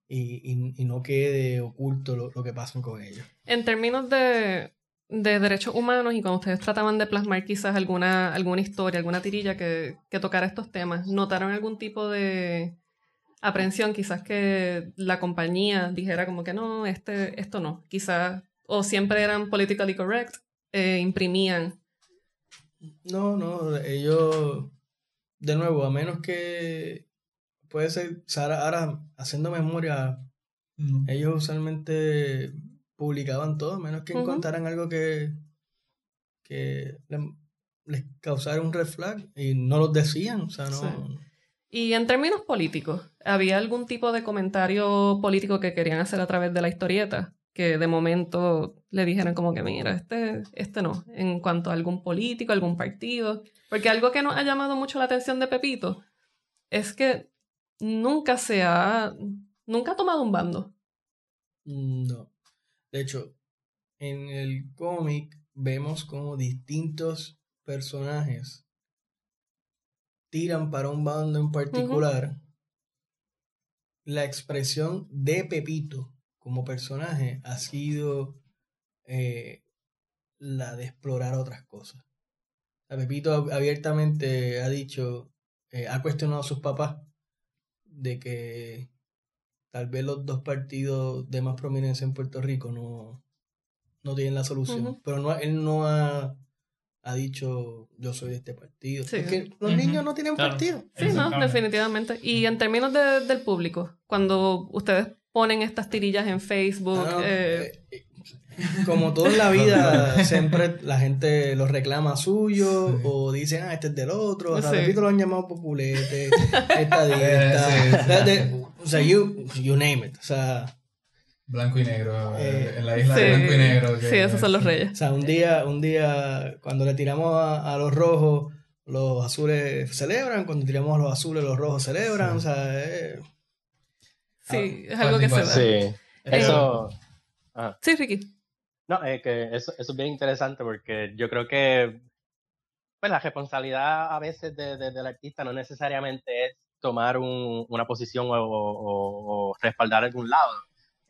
y, y- y no quede oculto lo, lo que pasa con ellos. En términos de, de derechos humanos y cuando ustedes trataban de plasmar quizás alguna, alguna historia, alguna tirilla que, que tocara estos temas, ¿notaron algún tipo de aprensión? Quizás que la compañía dijera como que no, este, esto no. Quizás, o siempre eran politically correct, eh, imprimían. No, no, ellos, de nuevo, a menos que puede ser, sea, ahora, haciendo memoria, ellos usualmente publicaban todo, a menos que encontraran algo que, que le- les causara un red flag y no los decían, o sea, no. Sí. Y en términos políticos, ¿había algún tipo de comentario político que querían hacer a través de la historieta? Que de momento le dijeran como que, mira, este, este no, en cuanto a algún político, algún partido. Porque algo que nos ha llamado mucho la atención de Pepito es que nunca se ha, nunca ha tomado un bando. No. De hecho, en el cómic vemos como distintos personajes tiran para un bando en particular. La expresión de Pepito como personaje ha sido eh, la de explorar otras cosas. Pepito abiertamente ha dicho, eh, ha cuestionado a sus papás de que tal vez los dos partidos de más prominencia en Puerto Rico no, no tienen la solución. Pero no, él no ha, ha dicho yo soy de este partido. Sí. Porque los niños no tienen Claro. partido. Sí, no, definitivamente. Y en términos de- del público, cuando ustedes ponen estas tirillas en Facebook, Ah, no, eh, eh, como todo en la vida, siempre la gente los reclama suyo Sí. o dicen, ah, este es del otro. O sea, Sí. repito, lo han llamado populete, estadista. O sea, you, you name it. O sea, Blanco y negro. eh, Eh, en la isla sí, de blanco y negro. que- sí, esos son los o reyes. sea, un día, un día, cuando le tiramos a, a los rojos, los azules celebran. Cuando tiramos a los azules, los rojos celebran. Sí. O sea, eh, Sí, Ah, es algo que se da. Sí, eso... ah. Sí, Ricky. No, es que eso, eso es bien interesante porque yo creo que pues, la responsabilidad a veces de- de- del artista no necesariamente es tomar un- una posición o, o- o respaldar algún lado.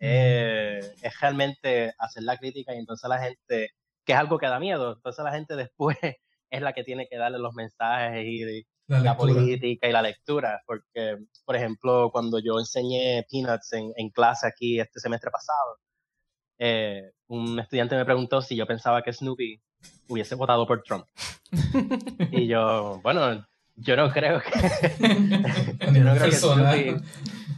Eh, es realmente hacer la crítica y entonces la gente, que es algo que da miedo, entonces la gente después es la que tiene que darle los mensajes y, La la lectura. política y la lectura, porque, por ejemplo, cuando yo enseñé Peanuts en, en clase aquí este semestre pasado, eh, un estudiante me preguntó si yo pensaba que Snoopy hubiese votado por Trump. y yo, bueno, Yo no creo que. Yo no creo que. Snoopy-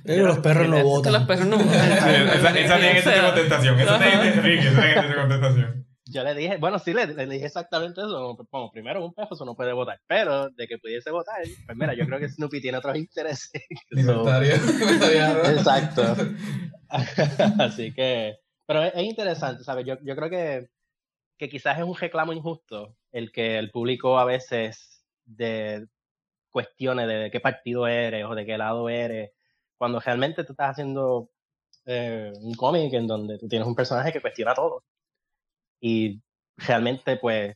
Eh, los perros no votan. los perros no esa, esa tiene que ser contestación. Esa tiene que ser Ricky, esa tiene que ser contestación. Yo le dije, bueno, sí, le, le dije exactamente eso. Como primero, un perro eso no puede votar. Pero de que pudiese votar, pues mira, yo creo que Snoopy tiene otros intereses. So, Libertario. Exacto. Así que, pero es, es interesante, ¿sabes? Yo, yo creo que, que quizás es un reclamo injusto el que el público a veces de cuestione de qué partido eres o de qué lado eres, cuando realmente tú estás haciendo eh, un cómic en donde tú tienes un personaje que cuestiona todo. Y realmente, pues,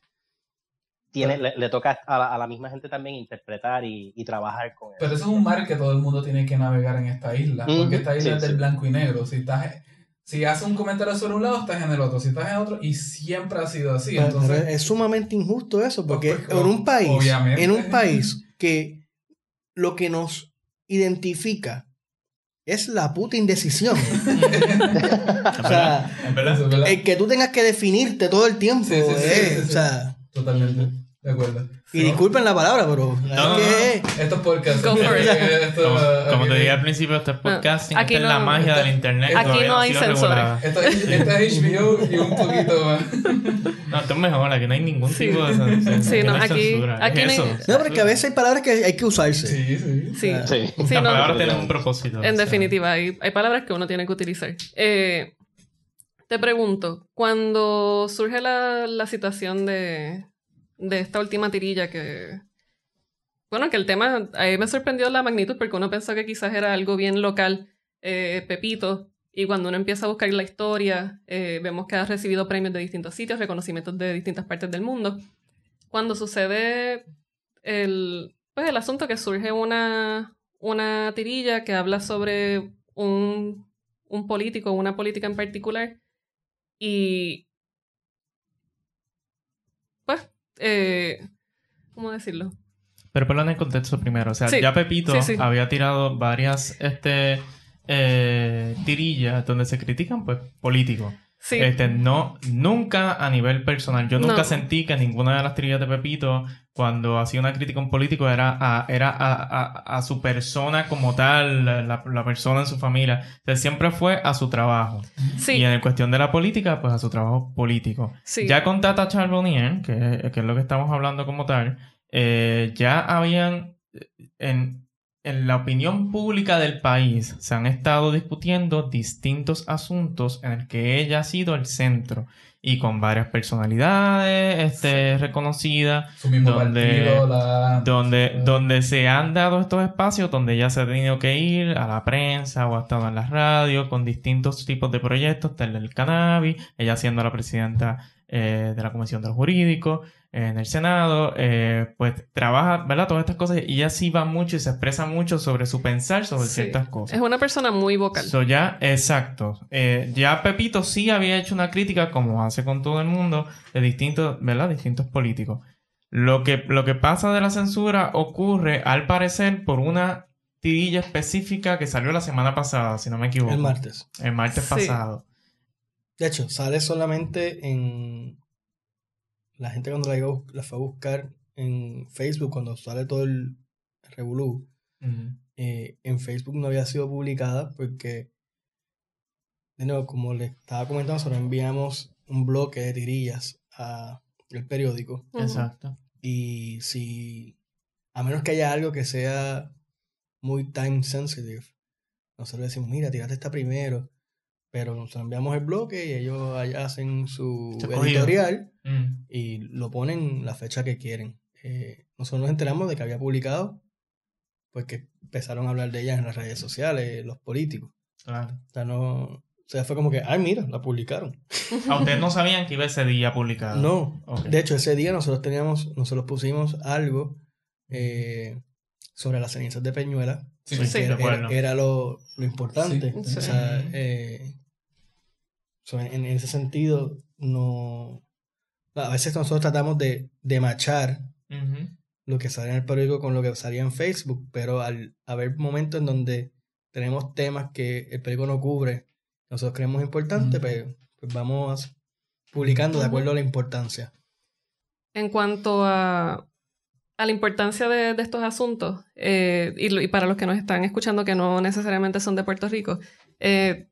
tiene, le, le toca a la, a la misma gente también interpretar y, y trabajar con Pero eso. es un mar que todo el mundo tiene que navegar en esta isla. Porque esta isla sí, es del sí. blanco y negro. Si estás si haces un comentario sobre un lado, estás en el otro. Si estás en otro, y siempre ha sido así. Pero- pero Entonces, es sumamente injusto eso, porque Pues, en un país, obviamente. en un país que lo que nos identifica es la puta indecisión. o sea, ¿Verdad? eso es verdad. el que tú tengas que definirte todo el tiempo. Sí, sí, sí, eh, sí, sí. O sea, Totalmente. De acuerdo. y disculpen la palabra, pero No, es no, que Esto es podcast. Go for it. Esto, Como, como te aquí- dije al principio, este es podcasting, Aquí esta es la no- magia del internet. aquí no hay regulada. Esto, es- esto es HBO y un poquito más. No, esto es mejor, aquí no hay ningún Sí. tipo de censura. Sí, no, hay aquí- censura. ¿Qué aquí es no hay-? No, porque a veces hay palabras que hay que usarse. Sí, sí. Sí, Sí. sí, Las no, palabras tienen un propósito. o En sea. definitiva, hay, hay palabras que uno tiene que utilizar. Eh, te pregunto, cuando surge la, la situación de, de esta última tirilla que... Bueno, que el tema, a mí me sorprendió la magnitud porque uno pensó que quizás era algo bien local, eh, Pepito, y cuando uno empieza a buscar la historia, eh, vemos que ha recibido premios de distintos sitios, reconocimientos de distintas partes del mundo. Cuando sucede el, pues el asunto que surge una, una tirilla que habla sobre un, un político, una política en particular, y pues, eh, ¿cómo decirlo? Pero ponlo en el contexto primero. O sea, Sí. ya Pepito Sí, sí. había tirado varias este, eh, tirillas donde se critican, pues, políticos. Sí, Este, no, nunca a nivel personal. Yo nunca No. sentí que ninguna de las tirillas de Pepito, cuando hacía una crítica a un político, era a, era a, a- a su persona como tal, la, la- persona en su familia. O sea, siempre fue a su trabajo. sí, Y en cuestión de la política, pues a su trabajo político. sí. Ya con Tata Charbonnier, que, que es lo que estamos hablando como tal, eh, ya habían en, en la opinión pública del país se han estado discutiendo distintos asuntos en el que ella ha sido el centro y con varias personalidades este, reconocidas Su mismo Donde- partido, la... donde, donde se han dado estos espacios donde ella se ha tenido que ir a la prensa o ha estado en la radio con distintos tipos de proyectos, tal el cannabis, ella siendo la presidenta eh, de la Comisión de los Jurídicos eh, en el Senado, eh, pues trabaja, ¿verdad? Todas estas cosas y ella sí va mucho y se expresa mucho sobre su pensar sobre Sí. ciertas cosas. Es una persona muy vocal. So, ya, exacto. Eh, ya Pepito sí había hecho una crítica, como hace con todo el mundo, de distintos, ¿verdad? Distintos políticos. Lo que, lo que pasa de la censura ocurre, al parecer, por una tirilla específica que salió la semana pasada, si no me equivoco. El martes. El martes Sí. pasado. De hecho, sale solamente en. La gente cuando la, fue a buscar en Facebook, cuando sale todo el revolú, eh, en Facebook no había sido publicada porque, de nuevo, como le estaba comentando, solo enviamos un bloque de tirillas a el periódico. Exacto. y si, a menos que haya algo que sea muy time sensitive, nosotros decimos, mira, tírate esta primero, pero nosotros enviamos el bloque y ellos allá hacen su editorial Mm. y lo ponen la fecha que quieren. Eh, nosotros nos enteramos de que había publicado porque empezaron a hablar de ella en las redes sociales, los políticos. Claro. O sea, no... O sea, fue como que, ay, mira, la publicaron. ¿A ustedes no sabían que iba ese día publicado? No. De hecho, ese día nosotros teníamos, nosotros pusimos algo eh, sobre las cenizas de Peñuela. Sí, que sí, era, era- era lo, lo importante. Sí. O sea, eh, so, en, en ese sentido, no. A veces nosotros tratamos de, de machar lo que sale en el periódico con lo que salía en Facebook, pero al haber momentos en donde tenemos temas que el periódico no cubre, nosotros creemos importante, Ujú. pues, pues vamos publicando de acuerdo a la importancia. En cuanto a, a la importancia de, estos asuntos, eh, y, para los que nos están escuchando que no necesariamente son de Puerto Rico, eh,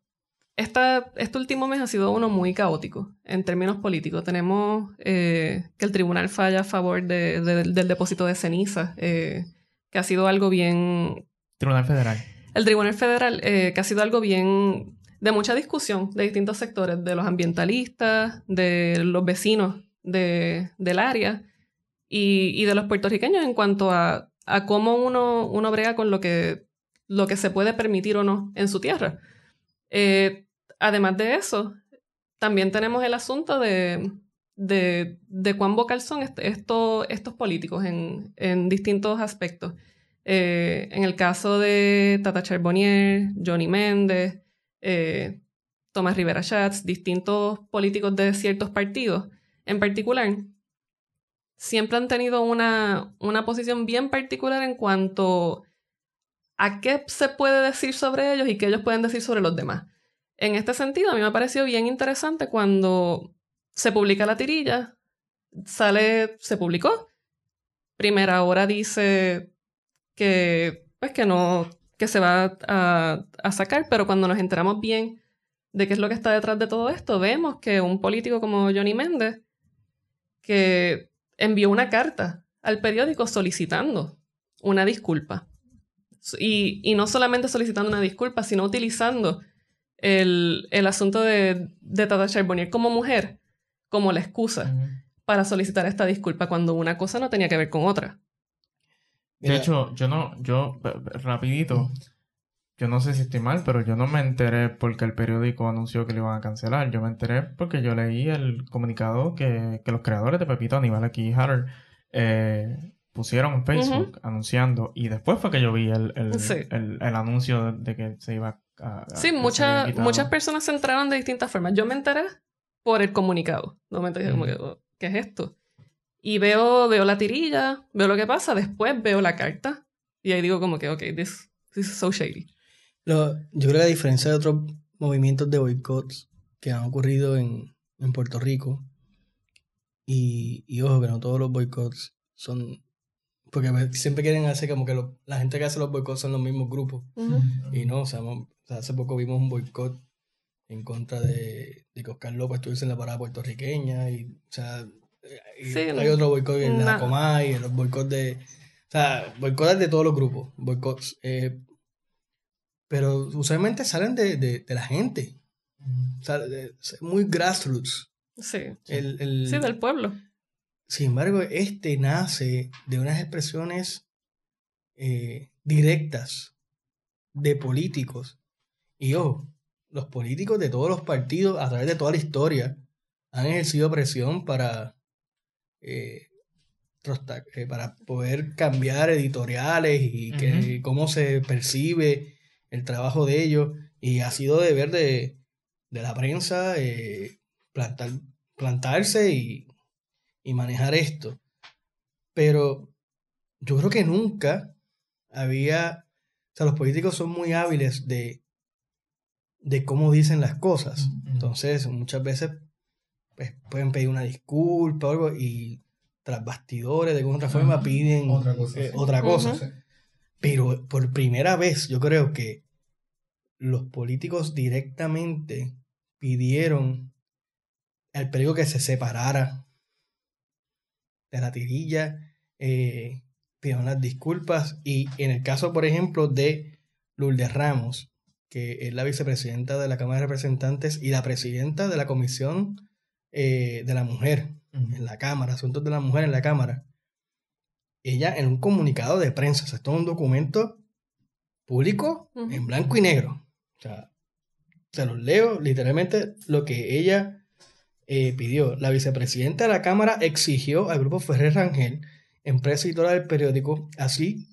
este último mes ha sido uno muy caótico en términos políticos. Tenemos eh, que el tribunal falla a favor del depósito de cenizas, que ha sido algo bien... Tribunal Federal. El Tribunal Federal, que ha sido algo bien de mucha discusión de distintos sectores, de los ambientalistas, de los vecinos del área y, de los puertorriqueños en cuanto a, cómo uno, uno brega con lo que, lo que se puede permitir o no en su tierra. Eh, además de eso, también tenemos el asunto de, de, de cuán vocal son estos, políticos en, en distintos aspectos. Eh, en el caso de Tata Charbonnier, Johnny Méndez, eh, Tomás Rivera Schatz, distintos políticos de ciertos partidos en particular, siempre han tenido una, una posición bien particular en cuanto a qué se puede decir sobre ellos y qué ellos pueden decir sobre los demás. En este sentido, a mí me ha parecido bien interesante cuando se publica la tirilla, sale, se publicó. Primera hora dice que, pues que no, que se va a, sacar, pero cuando nos enteramos bien de qué es lo que está detrás de todo esto, vemos que un político como Johnny Méndez, que envió una carta al periódico solicitando una disculpa. Y no solamente solicitando una disculpa, sino utilizando el, el asunto de, de Tata Charbonnier como mujer como la excusa para solicitar esta disculpa cuando una cosa no tenía que ver con otra. De hecho, yo no, yo, rapidito, yo no sé si estoy mal, pero yo no me enteré porque el periódico anunció que lo iban a cancelar. Yo me enteré porque yo leí el comunicado que, los creadores de Pepito, Aníbal aquí y Harold, eh, pusieron en Facebook anunciando. Y después fue que yo vi el, anuncio de, que se iba a. sí, muchas muchas personas se entraron de distintas formas. Yo me enteré por el comunicado. No me enteré como oh, ¿qué es esto? Y veo, veo la tirilla, veo lo que pasa, después veo la carta. Y ahí digo como que, ok, this, this is so shady yo creo que a diferencia de otros movimientos de boicots que han ocurrido en, Puerto Rico, y, ojo que no todos los boicots son porque siempre quieren hacer como que la gente que hace los boicots son los mismos grupos. Y no, o sea, hace poco vimos un boicot en contra de, que Oscar López estuviese en la parada puertorriqueña. Y, o sea, hay otro boicot en la Comay, en los boicots de. O sea, boicots de todos los grupos. Boicots. Eh, pero usualmente salen de, de, la gente. O sea, muy grassroots. Sí. El, sí, del pueblo. Sin embargo, este nace de unas expresiones eh, directas de políticos. Y ojo, los políticos de todos los partidos a través de toda la historia han ejercido presión para, eh, eh, para poder cambiar editoriales y que, cómo se percibe el trabajo de ellos y ha sido deber de, de la prensa eh, plantar, plantarse y, y, manejar esto. Pero yo creo que nunca había, o sea, los políticos son muy hábiles de, de cómo dicen las cosas. Entonces, muchas veces pues, pueden pedir una disculpa o algo y tras bastidores de alguna otra forma piden otra cosa. Eh, otra cosa. Pero por primera vez yo creo que los políticos directamente pidieron al periódico que se separara de la tirilla, eh, pidieron las disculpas y en el caso, por ejemplo, de Lourdes Ramos, que es la vicepresidenta de la Cámara de Representantes y la presidenta de la Comisión eh, de la Mujer en la Cámara, Asuntos de la Mujer en la Cámara, ella en un comunicado de prensa, o sea, esto es un documento público en blanco y negro. O sea, se los leo literalmente lo que ella eh, pidió. La vicepresidenta de la Cámara exigió al grupo Ferrer Rangel, empresa editora del periódico, así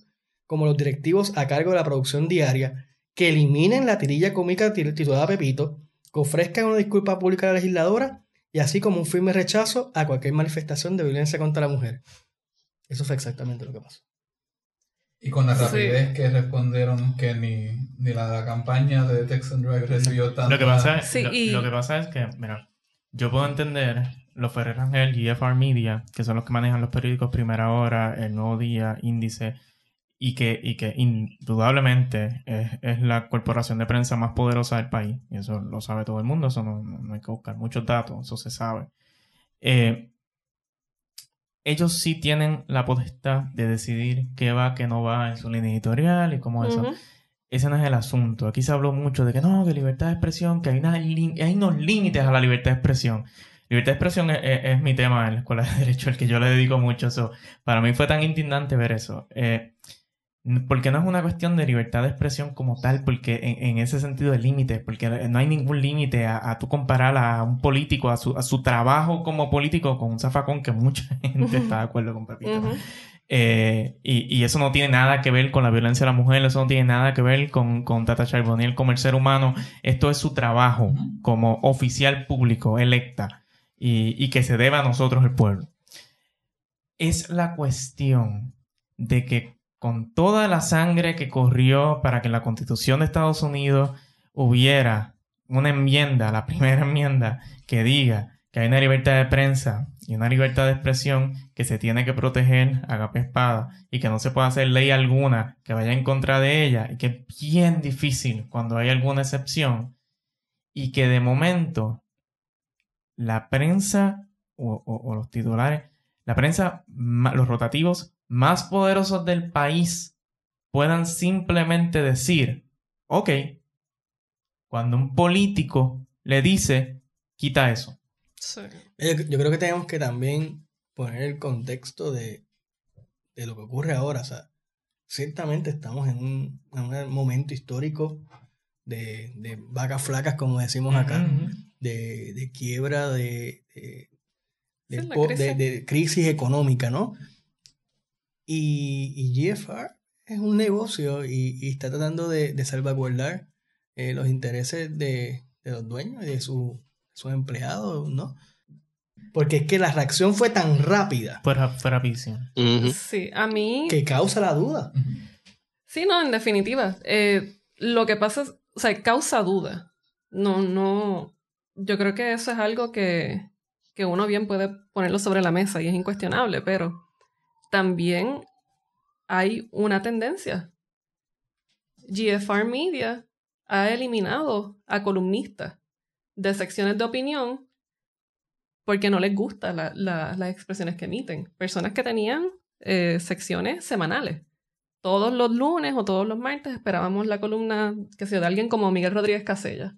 como los directivos a cargo de la producción diaria, que eliminen la tirilla cómica titulada Pepito, que ofrezcan una disculpa pública a la legisladora y así como un firme rechazo a cualquier manifestación de violencia contra la mujer. Eso fue exactamente lo que pasó. Y con la rapidez que respondieron que ni, ni la, campaña de Texas Drive recibió tanto. Lo que pasa, lo, que pasa es que, mira, yo puedo entender los Ferrer Rangel, GFR Media, que son los que manejan los periódicos Primera Hora, El Nuevo Día, Índice, y que, y que indudablemente es, la corporación de prensa más poderosa del país. Y eso lo sabe todo el mundo, eso no, no hay que buscar muchos datos, eso se sabe. Eh, ellos sí tienen la potestad de decidir qué va, qué no va en su línea editorial y cómo eso. Ese no es el asunto. Aquí se habló mucho de que no, que libertad de expresión, que hay, hay unos límites a la libertad de expresión. Libertad de expresión es, mi tema en la escuela de derecho, el que yo le dedico mucho. eso para mí fue tan indignante ver eso. Eh, porque no es una cuestión de libertad de expresión como tal, porque en, ese sentido de límites, porque no hay ningún límite a, a tú comparar a un político, a su, a su trabajo como político con un zafacón que mucha gente está de acuerdo con Pepito. Eh, y, y, eso no tiene nada que ver con la violencia de la mujer, eso no tiene nada que ver con, con Tata Charbonnier como el ser humano. Esto es su trabajo como oficial público electa y, y que se debe a nosotros el pueblo. Es la cuestión de que con toda la sangre que corrió para que en la Constitución de Estados Unidos hubiera una enmienda, la primera enmienda, que diga que hay una libertad de prensa y una libertad de expresión que se tiene que proteger a capa espada y que no se puede hacer ley alguna que vaya en contra de ella y que es bien difícil cuando hay alguna excepción y que de momento la prensa o, o los titulares, la prensa, los rotativos más poderosos del país puedan simplemente decir, ok, cuando un político le dice, quita eso. Yo, creo que tenemos que también poner el contexto de, lo que ocurre ahora. O sea, ciertamente estamos en un, momento histórico de, vacas flacas, como decimos acá, de, quiebra, de, de, crisis económica, ¿no? Y, GFR es un negocio y, está tratando de, salvaguardar eh, los intereses de, los dueños y de sus empleados, ¿no? Porque es que la reacción fue tan rápida. Fue, rapidísima. Sí, a mí... Que causa la duda. Sí, no, en definitiva. Eh, lo que pasa es, o sea, causa duda. No, no, yo creo que eso es algo que, que uno bien puede ponerlo sobre la mesa y es incuestionable, pero también hay una tendencia. GFR Media ha eliminado a columnistas de secciones de opinión porque no les gustan las expresiones que emiten. Personas que tenían eh, secciones semanales. Todos los lunes o todos los martes esperábamos la columna que sea de alguien como Miguel Rodríguez Casella.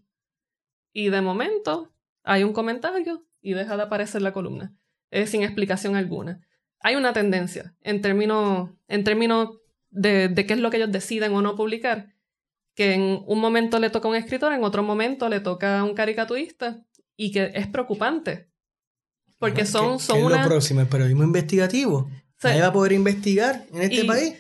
Y de momento hay un comentario y deja de aparecer la columna, eh, sin explicación alguna hay una tendencia en términos, en términos de, qué es lo que ellos deciden o no publicar, que en un momento le toca a un escritor, en otro momento le toca a un caricaturista, y que es preocupante. Porque son, son ¿qué es lo próximo? ¿El periodismo investigativo? ¿Nadie va a poder investigar en este país?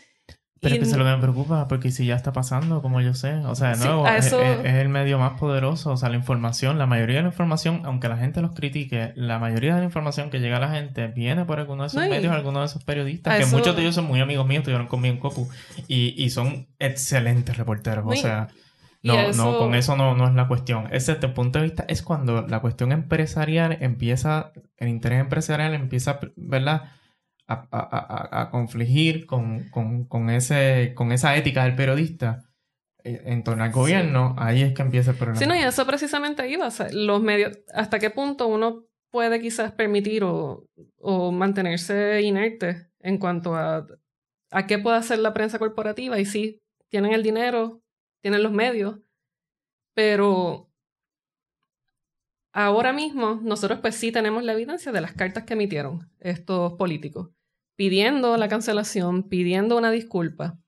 Pero es que lo que me preocupa, porque si ya está pasando, como yo sé, o sea, de nuevo, es, el medio más poderoso, o sea, la información, la mayoría de la información, aunque la gente los critique, la mayoría de la información que llega a la gente viene por alguno de esos medios, algunos de esos periodistas, que muchos de ellos son muy amigos míos, estuvieron conmigo en Copu, y, y son excelentes reporteros, o sea, no, no, con eso no, no es la cuestión. Ese desde el punto de vista es cuando la cuestión empresarial empieza, el interés empresarial empieza, ¿verdad? a, a, confligir con, con, con, ese, con esa ética del periodista eh, en torno al gobierno, ahí es que empieza el problema. Sí, no, y eso precisamente iba. O los medios, ¿hasta qué punto uno puede quizás permitir o, o mantenerse inerte en cuanto a, a qué puede hacer la prensa corporativa? Y sí, tienen el dinero, tienen los medios, pero ahora mismo nosotros pues sí tenemos la evidencia de las cartas que emitieron estos políticos pidiendo la cancelación, pidiendo una disculpa.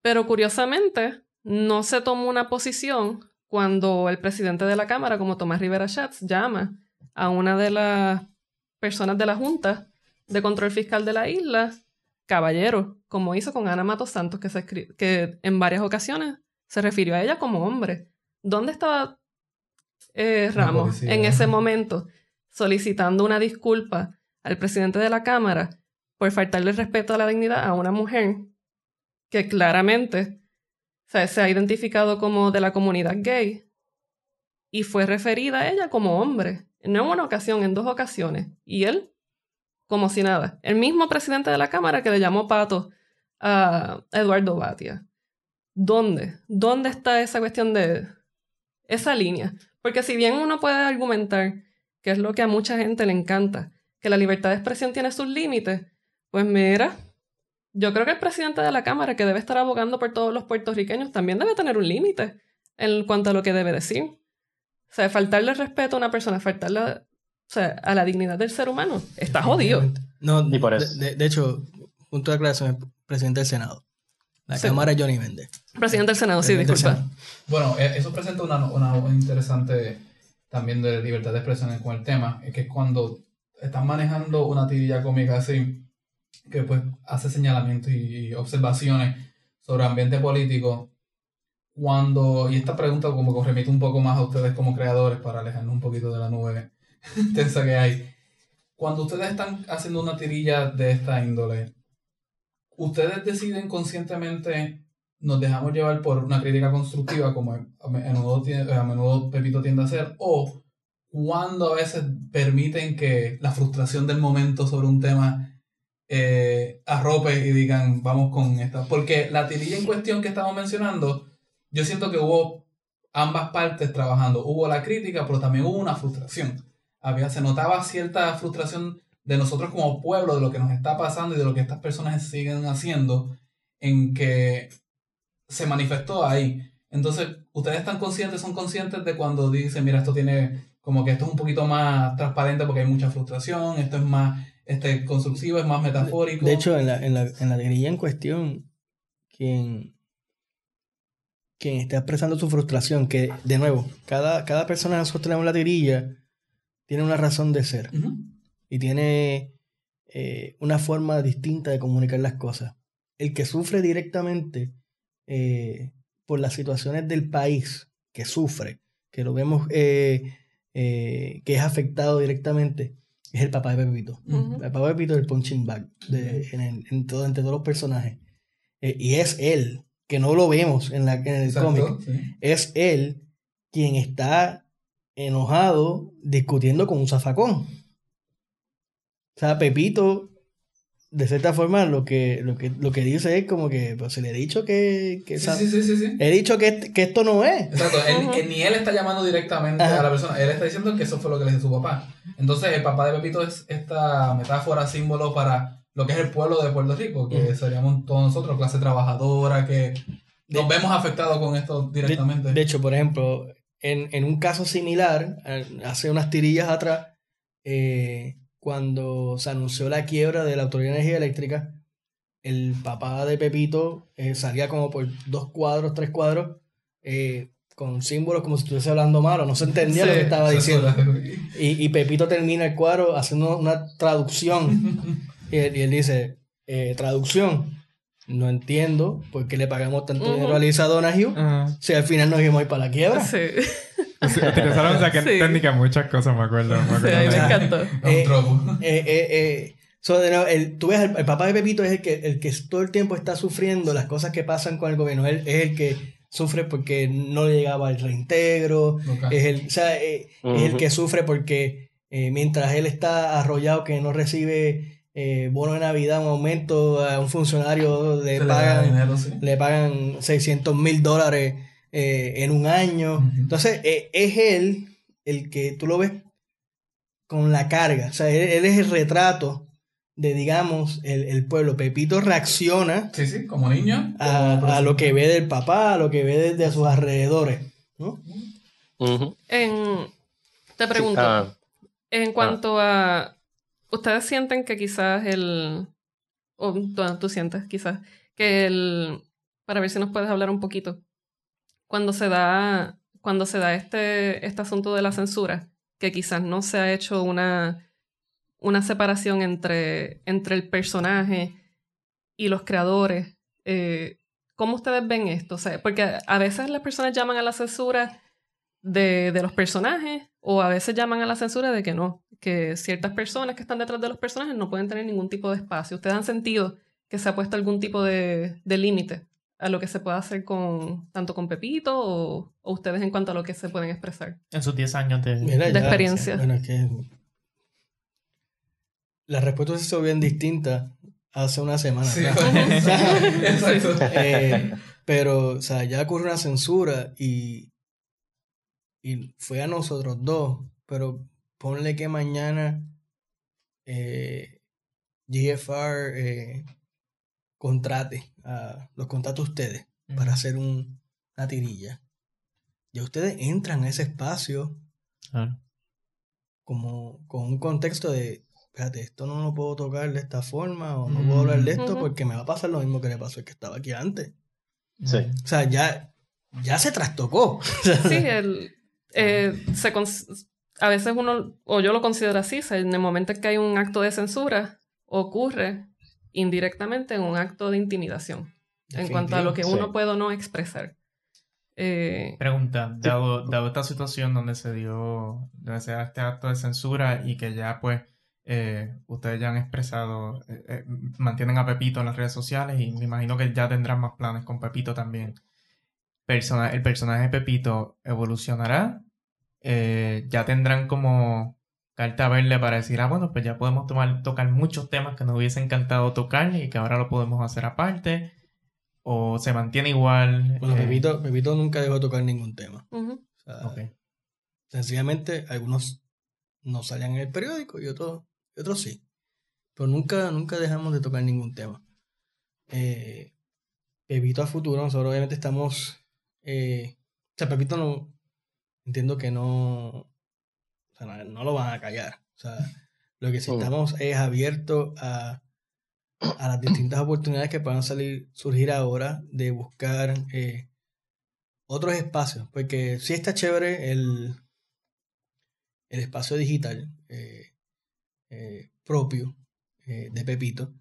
Pero curiosamente, no se tomó una posición cuando el presidente de la Cámara, como Tomás Rivera Schatz, llama a una de las personas de la Junta de Control Fiscal de la isla, caballero, como hizo con Ana Matos Santos, que, se que en varias ocasiones se refirió a ella como hombre. ¿Dónde estaba eh, Ramos en ese momento solicitando una disculpa al presidente de la Cámara por faltarle respeto a la dignidad a una mujer que claramente se ha identificado como de la comunidad gay y fue referida a ella como hombre. No en una ocasión, en dos ocasiones. Y él, como si nada. El mismo presidente de la Cámara que le llamó pato a Eduardo Batia. ¿Dónde? ¿Dónde está esa cuestión de esa línea? Porque si bien uno puede argumentar, que es lo que a mucha gente le encanta, que la libertad de expresión tiene sus límites, pues mira, yo creo que el presidente de la Cámara, que debe estar abogando por todos los puertorriqueños, también debe tener un límite en cuanto a lo que debe decir. O sea, faltarle respeto a una persona, faltarle o sea, a la dignidad del ser humano, está jodido. No, Y por eso. De, de hecho, punto de aclaración, presidente del Senado. La Cámara es Johnny Méndez. Presidente del Senado, sí, Presidente disculpa. Senado. Bueno, eh, eso presenta una, una interesante también de libertad de expresión con el tema, es que cuando están manejando una tirilla cómica así, que pues hace señalamientos y observaciones sobre ambiente político, cuando, y esta pregunta como que os remite un poco más a ustedes como creadores para alejarnos un poquito de la nube tensa que hay, cuando ustedes están haciendo una tirilla de esta índole, ustedes deciden conscientemente nos dejamos llevar por una crítica constructiva como a menudo, a menudo Pepito tiende a hacer o cuando a veces permiten que la frustración del momento sobre un tema eh, arrope y digan vamos con esta porque la tirilla en cuestión que estamos mencionando yo siento que hubo ambas partes trabajando. Hubo la crítica pero también hubo una frustración había se notaba cierta frustración de nosotros como pueblo de lo que nos está pasando y de lo que estas personas siguen haciendo en que se manifestó ahí. Entonces, ustedes están conscientes, son conscientes de cuando dicen, mira, esto tiene como que esto es un poquito más transparente porque hay mucha frustración, esto es más este, constructivo, es más metafórico. De hecho, en la, en la, en la grilla en cuestión, quien, quien está expresando su frustración, que de nuevo, cada, cada persona nosotros tenemos en la tirilla tiene una razón de ser y tiene eh, una forma distinta de comunicar las cosas. El que sufre directamente eh, por las situaciones del país, que sufre, que lo vemos eh, que es afectado directamente, es el papá de Pepito. El papá de Pepito es el punching bag de, en, el- en todo, entre todos los personajes. Y es él, que no lo vemos en, la, en el Exacto, cómic, sí. es él quien está enojado discutiendo con un zafacón. O sea, Pepito, de cierta forma, lo que, lo que, lo que dice es como que pues, se le ha dicho que, que Sí, sí, sí, sí, sí. he dicho que, que esto no es. Exacto, él- que ni él está llamando directamente Ajá. a la persona, él está diciendo que eso fue lo que le dijo su papá. Entonces, el papá de Pepito es esta metáfora, símbolo para lo que es el pueblo de Puerto Rico, que seríamos todos nosotros, clase trabajadora, que nos vemos afectados con esto De, directamente. de hecho, por ejemplo, en, en un caso similar, eh, hace unas tirillas atrás, eh, cuando se anunció la quiebra de la Autoridad de Energía Eléctrica, el papá de Pepito eh, salía como por dos cuadros, tres cuadros, eh, con símbolos como si estuviese hablando malo, no se entendía lo que estaba diciendo. Y, y Pepito termina el cuadro haciendo una traducción. y, él, y él dice, eh, traducción, no entiendo por qué le pagamos tanto dinero a Lisa Donahue Ajá. si al final nos íbamos a ir para la quiebra. Sí, Sí, Utilizaron esa Sí. técnica muchas cosas, me acuerdo. Me sí, acuerdo a mí me encantó. Eh, tropo. Eh, eh, eh, so, de nuevo, el- tú ves, el, el papá de Pepito es el que, el que todo el tiempo está sufriendo las cosas que pasan con el gobierno. Él es el que sufre porque no le llegaba el reintegro. Es el, o sea, eh, es el que sufre porque eh, mientras él está arrollado que no recibe eh, bono de Navidad, un aumento a un funcionario, le pagan dinero, sí. le pagan 600 mil dólares eh, en un año. Entonces, eh, es él el que tú lo ves con la carga. O sea, él, él es el retrato de, digamos, el, el pueblo. Pepito reacciona Sí, sí, como niño. a, como a lo que ve del papá, a lo que ve de, de sus alrededores. ¿no? En- te pregunto, Ah, en cuanto a... ¿Ustedes sienten que quizás el... O tú, tú sientes quizás que el... Para ver si nos puedes hablar un poquito. Cuando se da, cuando se da este, este asunto de la censura, que quizás no se ha hecho una, una separación entre, entre el personaje y los creadores. eh, ¿Cómo ustedes ven esto? Porque a veces las personas llaman a la censura de, de los personajes o a veces llaman a la censura de que no, que ciertas personas que están detrás de los personajes no pueden tener ningún tipo de espacio. ¿Ustedes han sentido que se ha puesto algún tipo de, de límite a lo que se puede hacer con tanto con Pepito o, ustedes en cuanto a lo que se pueden expresar? En sus 10 años de, experiencia. Bueno, es que las respuestas se bien distintas hace una semana. Sí, Exacto. Eh, pero, o sea, ya ocurrió una censura y, y fue a nosotros dos, pero ponle que mañana eh, GFR eh, contrate, a, los contrate a ustedes para hacer un, una tirilla. Ya ustedes entran a ese espacio como con un contexto de, espérate, esto no lo puedo tocar de esta forma o no puedo hablar de esto porque me va a pasar lo mismo que le pasó el que estaba aquí antes. Sí. O sea, ya, ya se trastocó. Sí, el, eh, se a veces uno, o yo lo considero así, en el momento en que hay un acto de censura, ocurre indirectamente en un acto de intimidación en cuanto a lo que uno puede o no expresar. Eh, Pregunta, dado, dado, esta situación donde se dio, donde se da este acto de censura y que ya pues eh, ustedes ya han expresado, eh, mantienen a Pepito en las redes sociales y me imagino que ya tendrán más planes con Pepito también. Persona, ¿El personaje de Pepito evolucionará? Ya tendrán como carta verde para decir, ah, bueno, pues ya podemos tomar, tocar muchos temas que nos hubiese encantado tocar y que ahora lo podemos hacer aparte. O se mantiene igual. Bueno, eh, Pepito, nunca dejó de tocar ningún tema. Sencillamente, algunos no salían en el periódico y otros, otros sí. Pero nunca, nunca dejamos de tocar ningún tema. Eh, Pepito a futuro, nosotros obviamente estamos. Eh, o sea, Pepito no. Entiendo que no o sea, no, lo van a callar. O sea, lo que sí estamos es abiertos a, a las distintas oportunidades que puedan salir, surgir ahora de buscar eh, otros espacios. Porque sí está chévere el, el espacio digital eh, eh, propio de Pepito,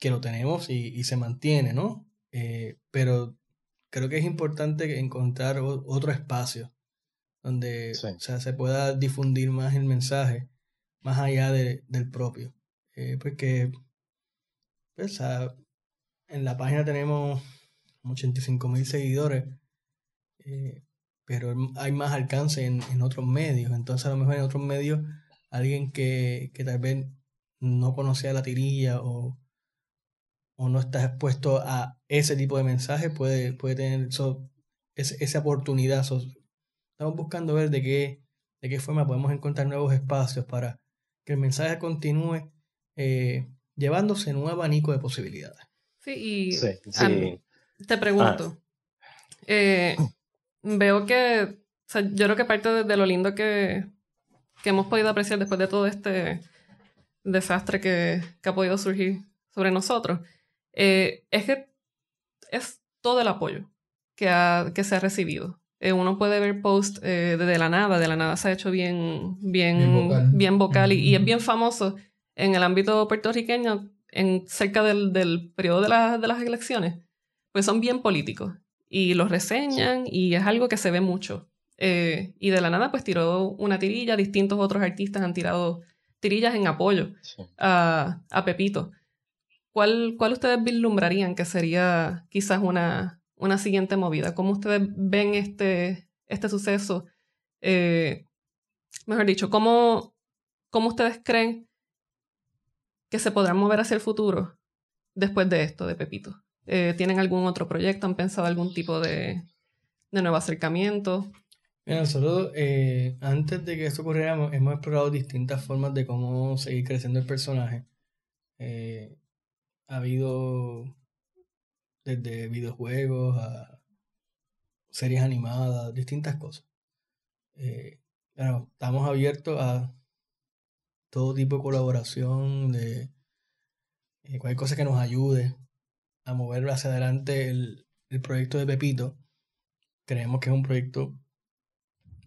que lo tenemos y, y se mantiene, ¿no? pero creo que es importante encontrar otro espacio donde o sea, se pueda difundir más el mensaje, más allá de, del propio. Eh, porque pues, en la página tenemos 85 mil seguidores, eh, pero hay más alcance en, en, otros medios. Entonces, a lo mejor en otros medios, alguien que, que tal vez no conocía la tirilla o, o no está expuesto a ese tipo de mensaje puede, puede tener esa oportunidad. Estamos buscando ver de qué, de qué forma podemos encontrar nuevos espacios para que el mensaje continúe eh, llevándose en un abanico de posibilidades. Sí, y te pregunto, ah. eh, veo que, yo creo que parte de, lo lindo que, que, hemos podido apreciar después de todo este desastre que, que ha podido surgir sobre nosotros, eh, es que es todo el apoyo que, ha, que se ha recibido. Eh, uno puede ver post eh, de la nada, de la nada se ha hecho bien, bien, bien vocal, y, es bien famoso en el ámbito puertorriqueño, en cerca del, del periodo de, de, las elecciones, pues son bien políticos y los reseñan y es algo que se ve mucho. Eh, y de la nada pues tiró una tirilla, distintos otros artistas han tirado tirillas en apoyo a, a Pepito. ¿Cuál, ¿Cuál ustedes vislumbrarían que sería quizás una, una siguiente movida? ¿Cómo ustedes ven este, este suceso? Eh, mejor dicho, ¿cómo, ¿cómo ustedes creen que se podrán mover hacia el futuro después de esto, de Pepito? Eh, ¿Tienen algún otro proyecto? ¿Han pensado algún tipo de, de nuevo acercamiento? Mira, nosotros eh, antes de que esto ocurriera hemos explorado distintas formas de cómo seguir creciendo el personaje. Ha habido desde videojuegos a series animadas, distintas cosas. Eh, pero estamos abiertos a todo tipo de colaboración, de eh, cualquier cosa que nos ayude a mover hacia adelante el, proyecto de Pepito. Creemos que es un proyecto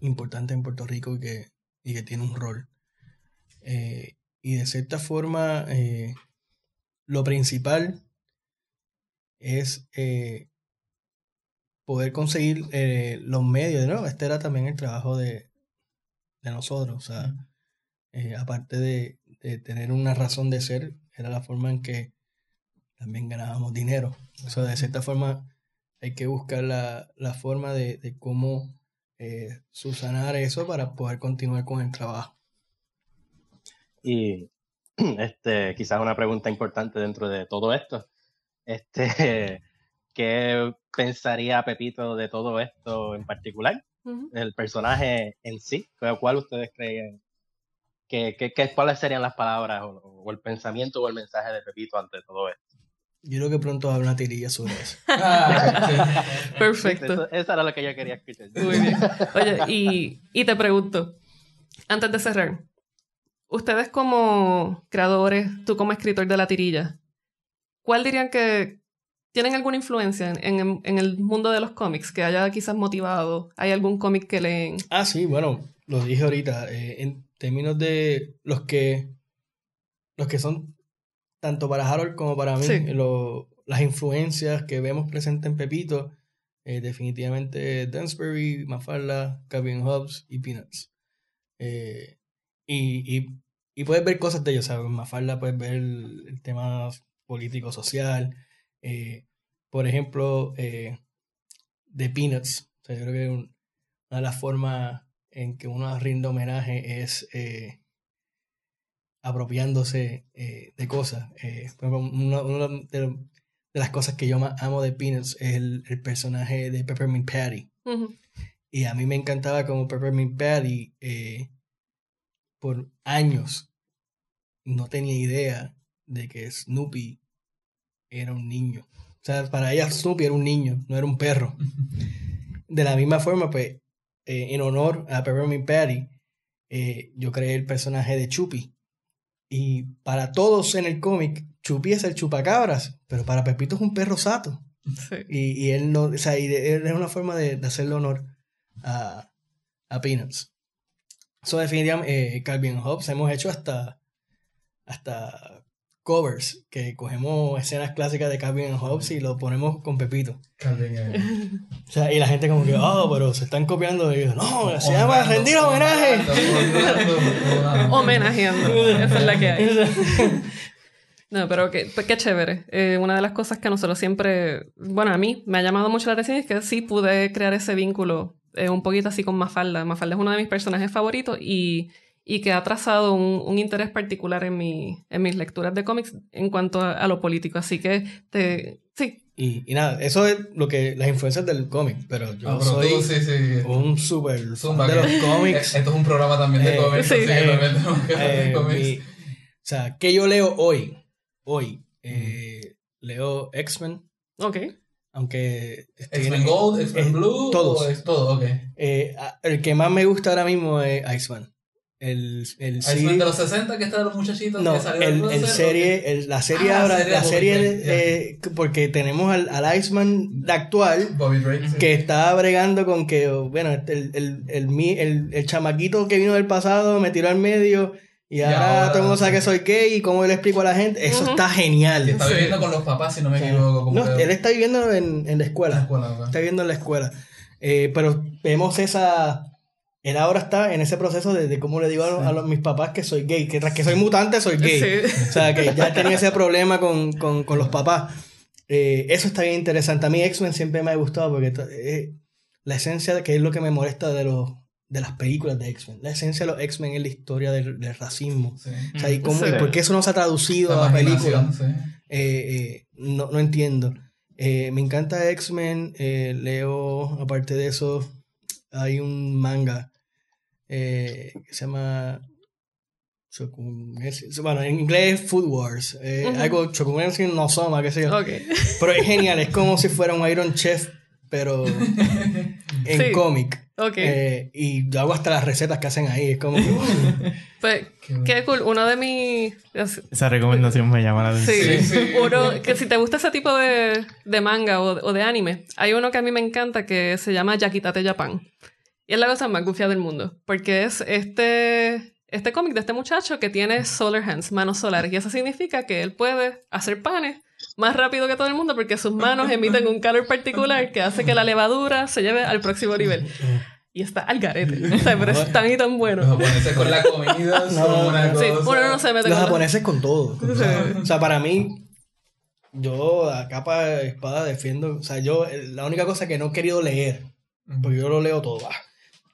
importante en Puerto Rico y que, y que tiene un rol. Eh, y de cierta forma, lo principal es eh, poder conseguir eh, los medios. ¿no? Este era también el trabajo de, nosotros. O sea, eh, aparte de, tener una razón de ser, era la forma en que también ganábamos dinero. O sea, de cierta forma hay que buscar la, la forma de, de cómo eh, subsanar eso para poder continuar con el trabajo. Y este, quizás una pregunta importante dentro de todo esto. Este, ¿Qué pensaría Pepito de todo esto en particular? El personaje en sí. ¿Cuál ustedes creen? Que, que, que- ¿Cuáles serían las palabras o, o el pensamiento o el mensaje de Pepito ante todo esto? Yo creo que pronto habrá una tirilla sobre eso. Ah, Perfecto. Eso, eso era lo que yo quería escuchar. Muy bien. Oye, y, y te pregunto, antes de cerrar, ustedes como creadores, tú como escritor de la tirilla, ¿cuál dirían que tienen alguna influencia en, en- en el mundo de los cómics que haya quizás motivado? ¿Hay algún cómic que leen? Ah, sí, bueno, lo dije ahorita. eh, en términos de los que los que son tanto para Harold como para mí, Sí. lo- las influencias que vemos presentes en Pepito, eh, definitivamente Dunsbury, Mafalda, Calvin Hobbes y Peanuts. Eh, y, y, y puedes ver cosas de ellos, ¿sabes? En Mafalda puedes ver el, el tema político, social. eh, por ejemplo, eh, de Peanuts. O sea, yo creo que un- una de las formas en que uno rinde homenaje es eh, apropiándose eh, de cosas. Una, una de, las cosas que yo más amo de Peanuts es el, el personaje de Peppermint Patty. Y a mí me encantaba como Peppermint Patty por años no tenía idea de que Snoopy era un niño. O sea, para ella Snoopy era un niño, no era un perro. De la misma forma, pues, eh, en honor a Peppermint Patty, eh, yo creé el personaje de Chupi. Y para todos en el cómic, Chupi es el chupacabras, pero para Pepito es un perro sato. Sí. Y, y él no, o sea, y de- es una forma de, de hacerle honor a, a Peanuts. So, definitivamente, eh, Calvin Hobbes hemos hecho hasta, hasta covers que cogemos escenas clásicas de Calvin Hobbes y lo ponemos con Pepito. Calvin, eh, O sea, y la gente como que, oh, pero se están copiando. Y yo, no, se llama rendir homenaje. Homenajeando. Esa es la que hay. No, pero qué, pues qué chévere. Eh, una de las cosas que a nosotros siempre, bueno, a mí me ha llamado mucho la atención es que sí pude crear ese vínculo eh, un poquito así con Mafalda. Mafalda es uno de mis personajes favoritos y, y que ha trazado un, un interés particular en, mi, en mis lecturas de cómics en cuanto a, a lo político. Así que, te, sí, Y, y nada, eso es lo que las influencias del cómic, pero yo Ah, pero soy tú, sí, sí. un Zumba, de los cómics. Esto es un programa también de Eh, cómics. sí. así que Eh, cómics. mi- o sea, ¿qué yo leo hoy? Hoy. eh, leo X-Men, ok. Aunque... X-Men Gold, X-Men Blue. todos. o es todo, ok. eh, el que más me gusta ahora mismo es Iceman. El, el serie- de los 60 que están los muchachitos no, que salieron el, el crucero, serie, el- la serie Ah, ahora, serie la de serie, Drake, eh, porque tenemos al, al Iceman de actual. Bobby Drake. sí. que está bregando con que, bueno, este, el, el, el- el chamaquito que vino del pasado me tiró al medio y Y ahora, ahora, todo el mundo sabe que soy gay y cómo le explico a la gente. Eso Ujú. está genial. Está Sí. viviendo con los papás, si no me O sea, equivoco. Como no, que- él está viviendo en, en la en la escuela. escuela, ok. Está viviendo en la escuela. Eh, pero vemos esa... Él ahora está en ese proceso de, de cómo le digo a, los- a los- mis papás que soy gay. Que tras que soy mutante, soy gay. Sí. O sea, que ya tenía ese problema con, con, con los papás. Eh, eso está bien interesante. A mí X-Men siempre me ha gustado porque to- eh, la esencia de que es lo que me molesta de, los, de las películas de X-Men. La esencia de los X-Men es la historia del, del racismo. Sí. O sea, y, cómo, Sí. y por qué eso no se ha traducido La a la película. sí. Eh, eh, no, no entiendo. Eh, me encanta X-Men. eh, leo, aparte de eso, hay un manga eh, que se llama. Bueno, en inglés es Food Wars. eh, Ujú. Algo Shokugetsu no Soma, qué sé yo. Ok. Pero es genial, es como si fuera un Iron Chef, pero en Sí. cómic. Ok. Eh, y yo hago hasta las recetas que hacen ahí. Es como que. Pues, Qué bueno. qué cool. Uno de mis... Esa recomendación me llama la atención. Sí, Sí, sí. uno que si te gusta ese tipo de, de manga o, o de anime, hay uno que a mí me encanta que se llama Yakitate Japan. Y es la cosa más gufia del mundo, porque es este, este cómic de este muchacho que tiene solar hands, manos solares, y eso significa que él puede hacer panes más rápido que todo el mundo porque sus manos emiten un calor particular que hace que la levadura se lleve al próximo nivel. Y está al garete, o sea, pero es tan y tan Los bueno. japoneses con la comida son No, una cosa. Sí, uno no se mete Los con la- japoneses con todo. O sea, para mí, yo a capa de espada defiendo, o sea, yo eh, la única cosa que no he querido leer, porque yo lo leo todo, ah,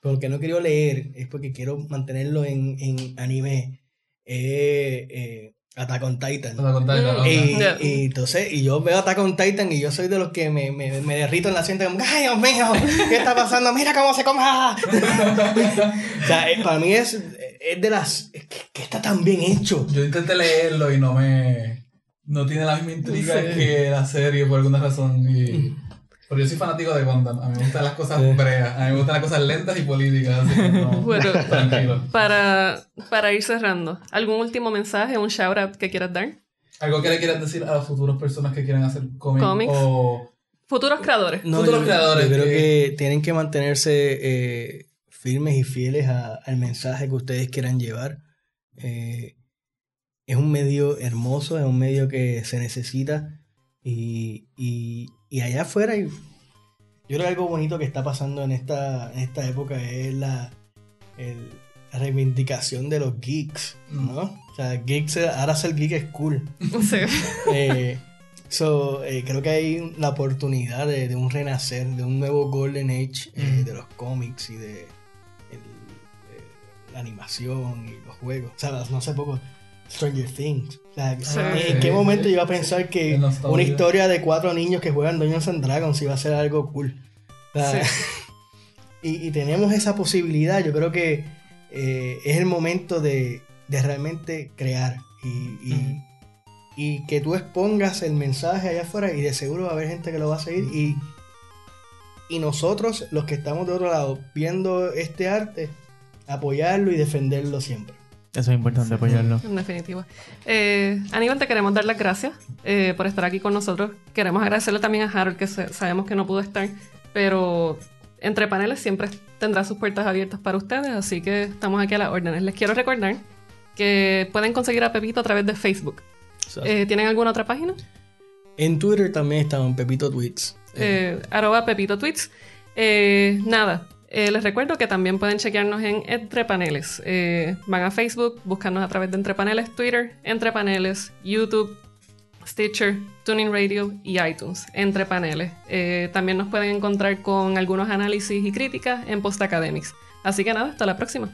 pero lo que no he querido leer es porque quiero mantenerlo en, en anime, eh, eh, Attack on Titan. Attack on Titan, Mm. Y, Ya. y entonces, y yo veo Attack on Titan y yo soy de los que me, me, me derrito en la asiento como, ¡ay, Dios mío! ¿Qué está pasando? ¡Mira cómo se come! ¡Ah!". o sea, eh, para mí es, es de las... que, que está tan bien hecho. Yo intenté leerlo y no me. No tiene la misma intriga Sí. que la serie por alguna razón. Y, pero yo soy fanático de Gundam. A mí me gustan las cosas Sí. breas. A mí me gustan las cosas lentas y políticas. Así que no, Bueno. tranquilo. Para, para ir cerrando, ¿algún último mensaje, un shout out que quieras dar? ¿Algo que le quieras decir a las futuras personas que quieran hacer cómic? Cómics. O... Futuros creadores. No, Futuros yo- creadores Yo creo que- que tienen que mantenerse eh, firmes y fieles a- al mensaje que ustedes quieran llevar. Eh, es un medio hermoso, es un medio que se necesita. Y, y- y allá afuera, hay- yo creo que algo bonito que está pasando en esta, en esta época es la, el- la reivindicación de los geeks, ¿no? O sea, geeks, ahora ser geek es cool. Sí. Eh, so, eh, creo que hay la oportunidad de, de un renacer, de un nuevo Golden Age eh, Mm. de los cómics y de el- eh, la animación y los juegos. O sea, no hace poco Stranger Things. Sí. ¿en qué momento yo iba a pensar que una historia de cuatro niños que juegan Dungeons and Dragons iba a ser algo cool? Y, y tenemos esa posibilidad. Yo creo que eh, es el momento de, de realmente crear y, y- Ujú. y que tú expongas el mensaje allá afuera y de seguro va a haber gente que lo va a seguir y, y nosotros, los que estamos de otro lado viendo este arte, apoyarlo y defenderlo siempre. Eso es importante apoyarlo. En definitiva. Eh, Aníbal, te queremos dar las gracias eh, por estar aquí con nosotros. Queremos agradecerle también a Harold, que se- sabemos que no pudo estar, pero entre paneles siempre tendrá sus puertas abiertas para ustedes, así que estamos aquí a las órdenes. Les quiero recordar que pueden conseguir a Pepito a través de Facebook. Eh, ¿Tienen alguna otra página? En Twitter también en Pepito Tweets. eh, arroba Pepito Tweets. Eh, nada, eh, les recuerdo que también pueden chequearnos en Entre Paneles. Eh, van a Facebook, buscarnos a través de Entre Paneles, Twitter, Entre Paneles, YouTube, Stitcher, Tuning Radio y iTunes. Entre Paneles. Eh, también nos pueden encontrar con algunos análisis y críticas en Post Academics. Así que nada, hasta la próxima.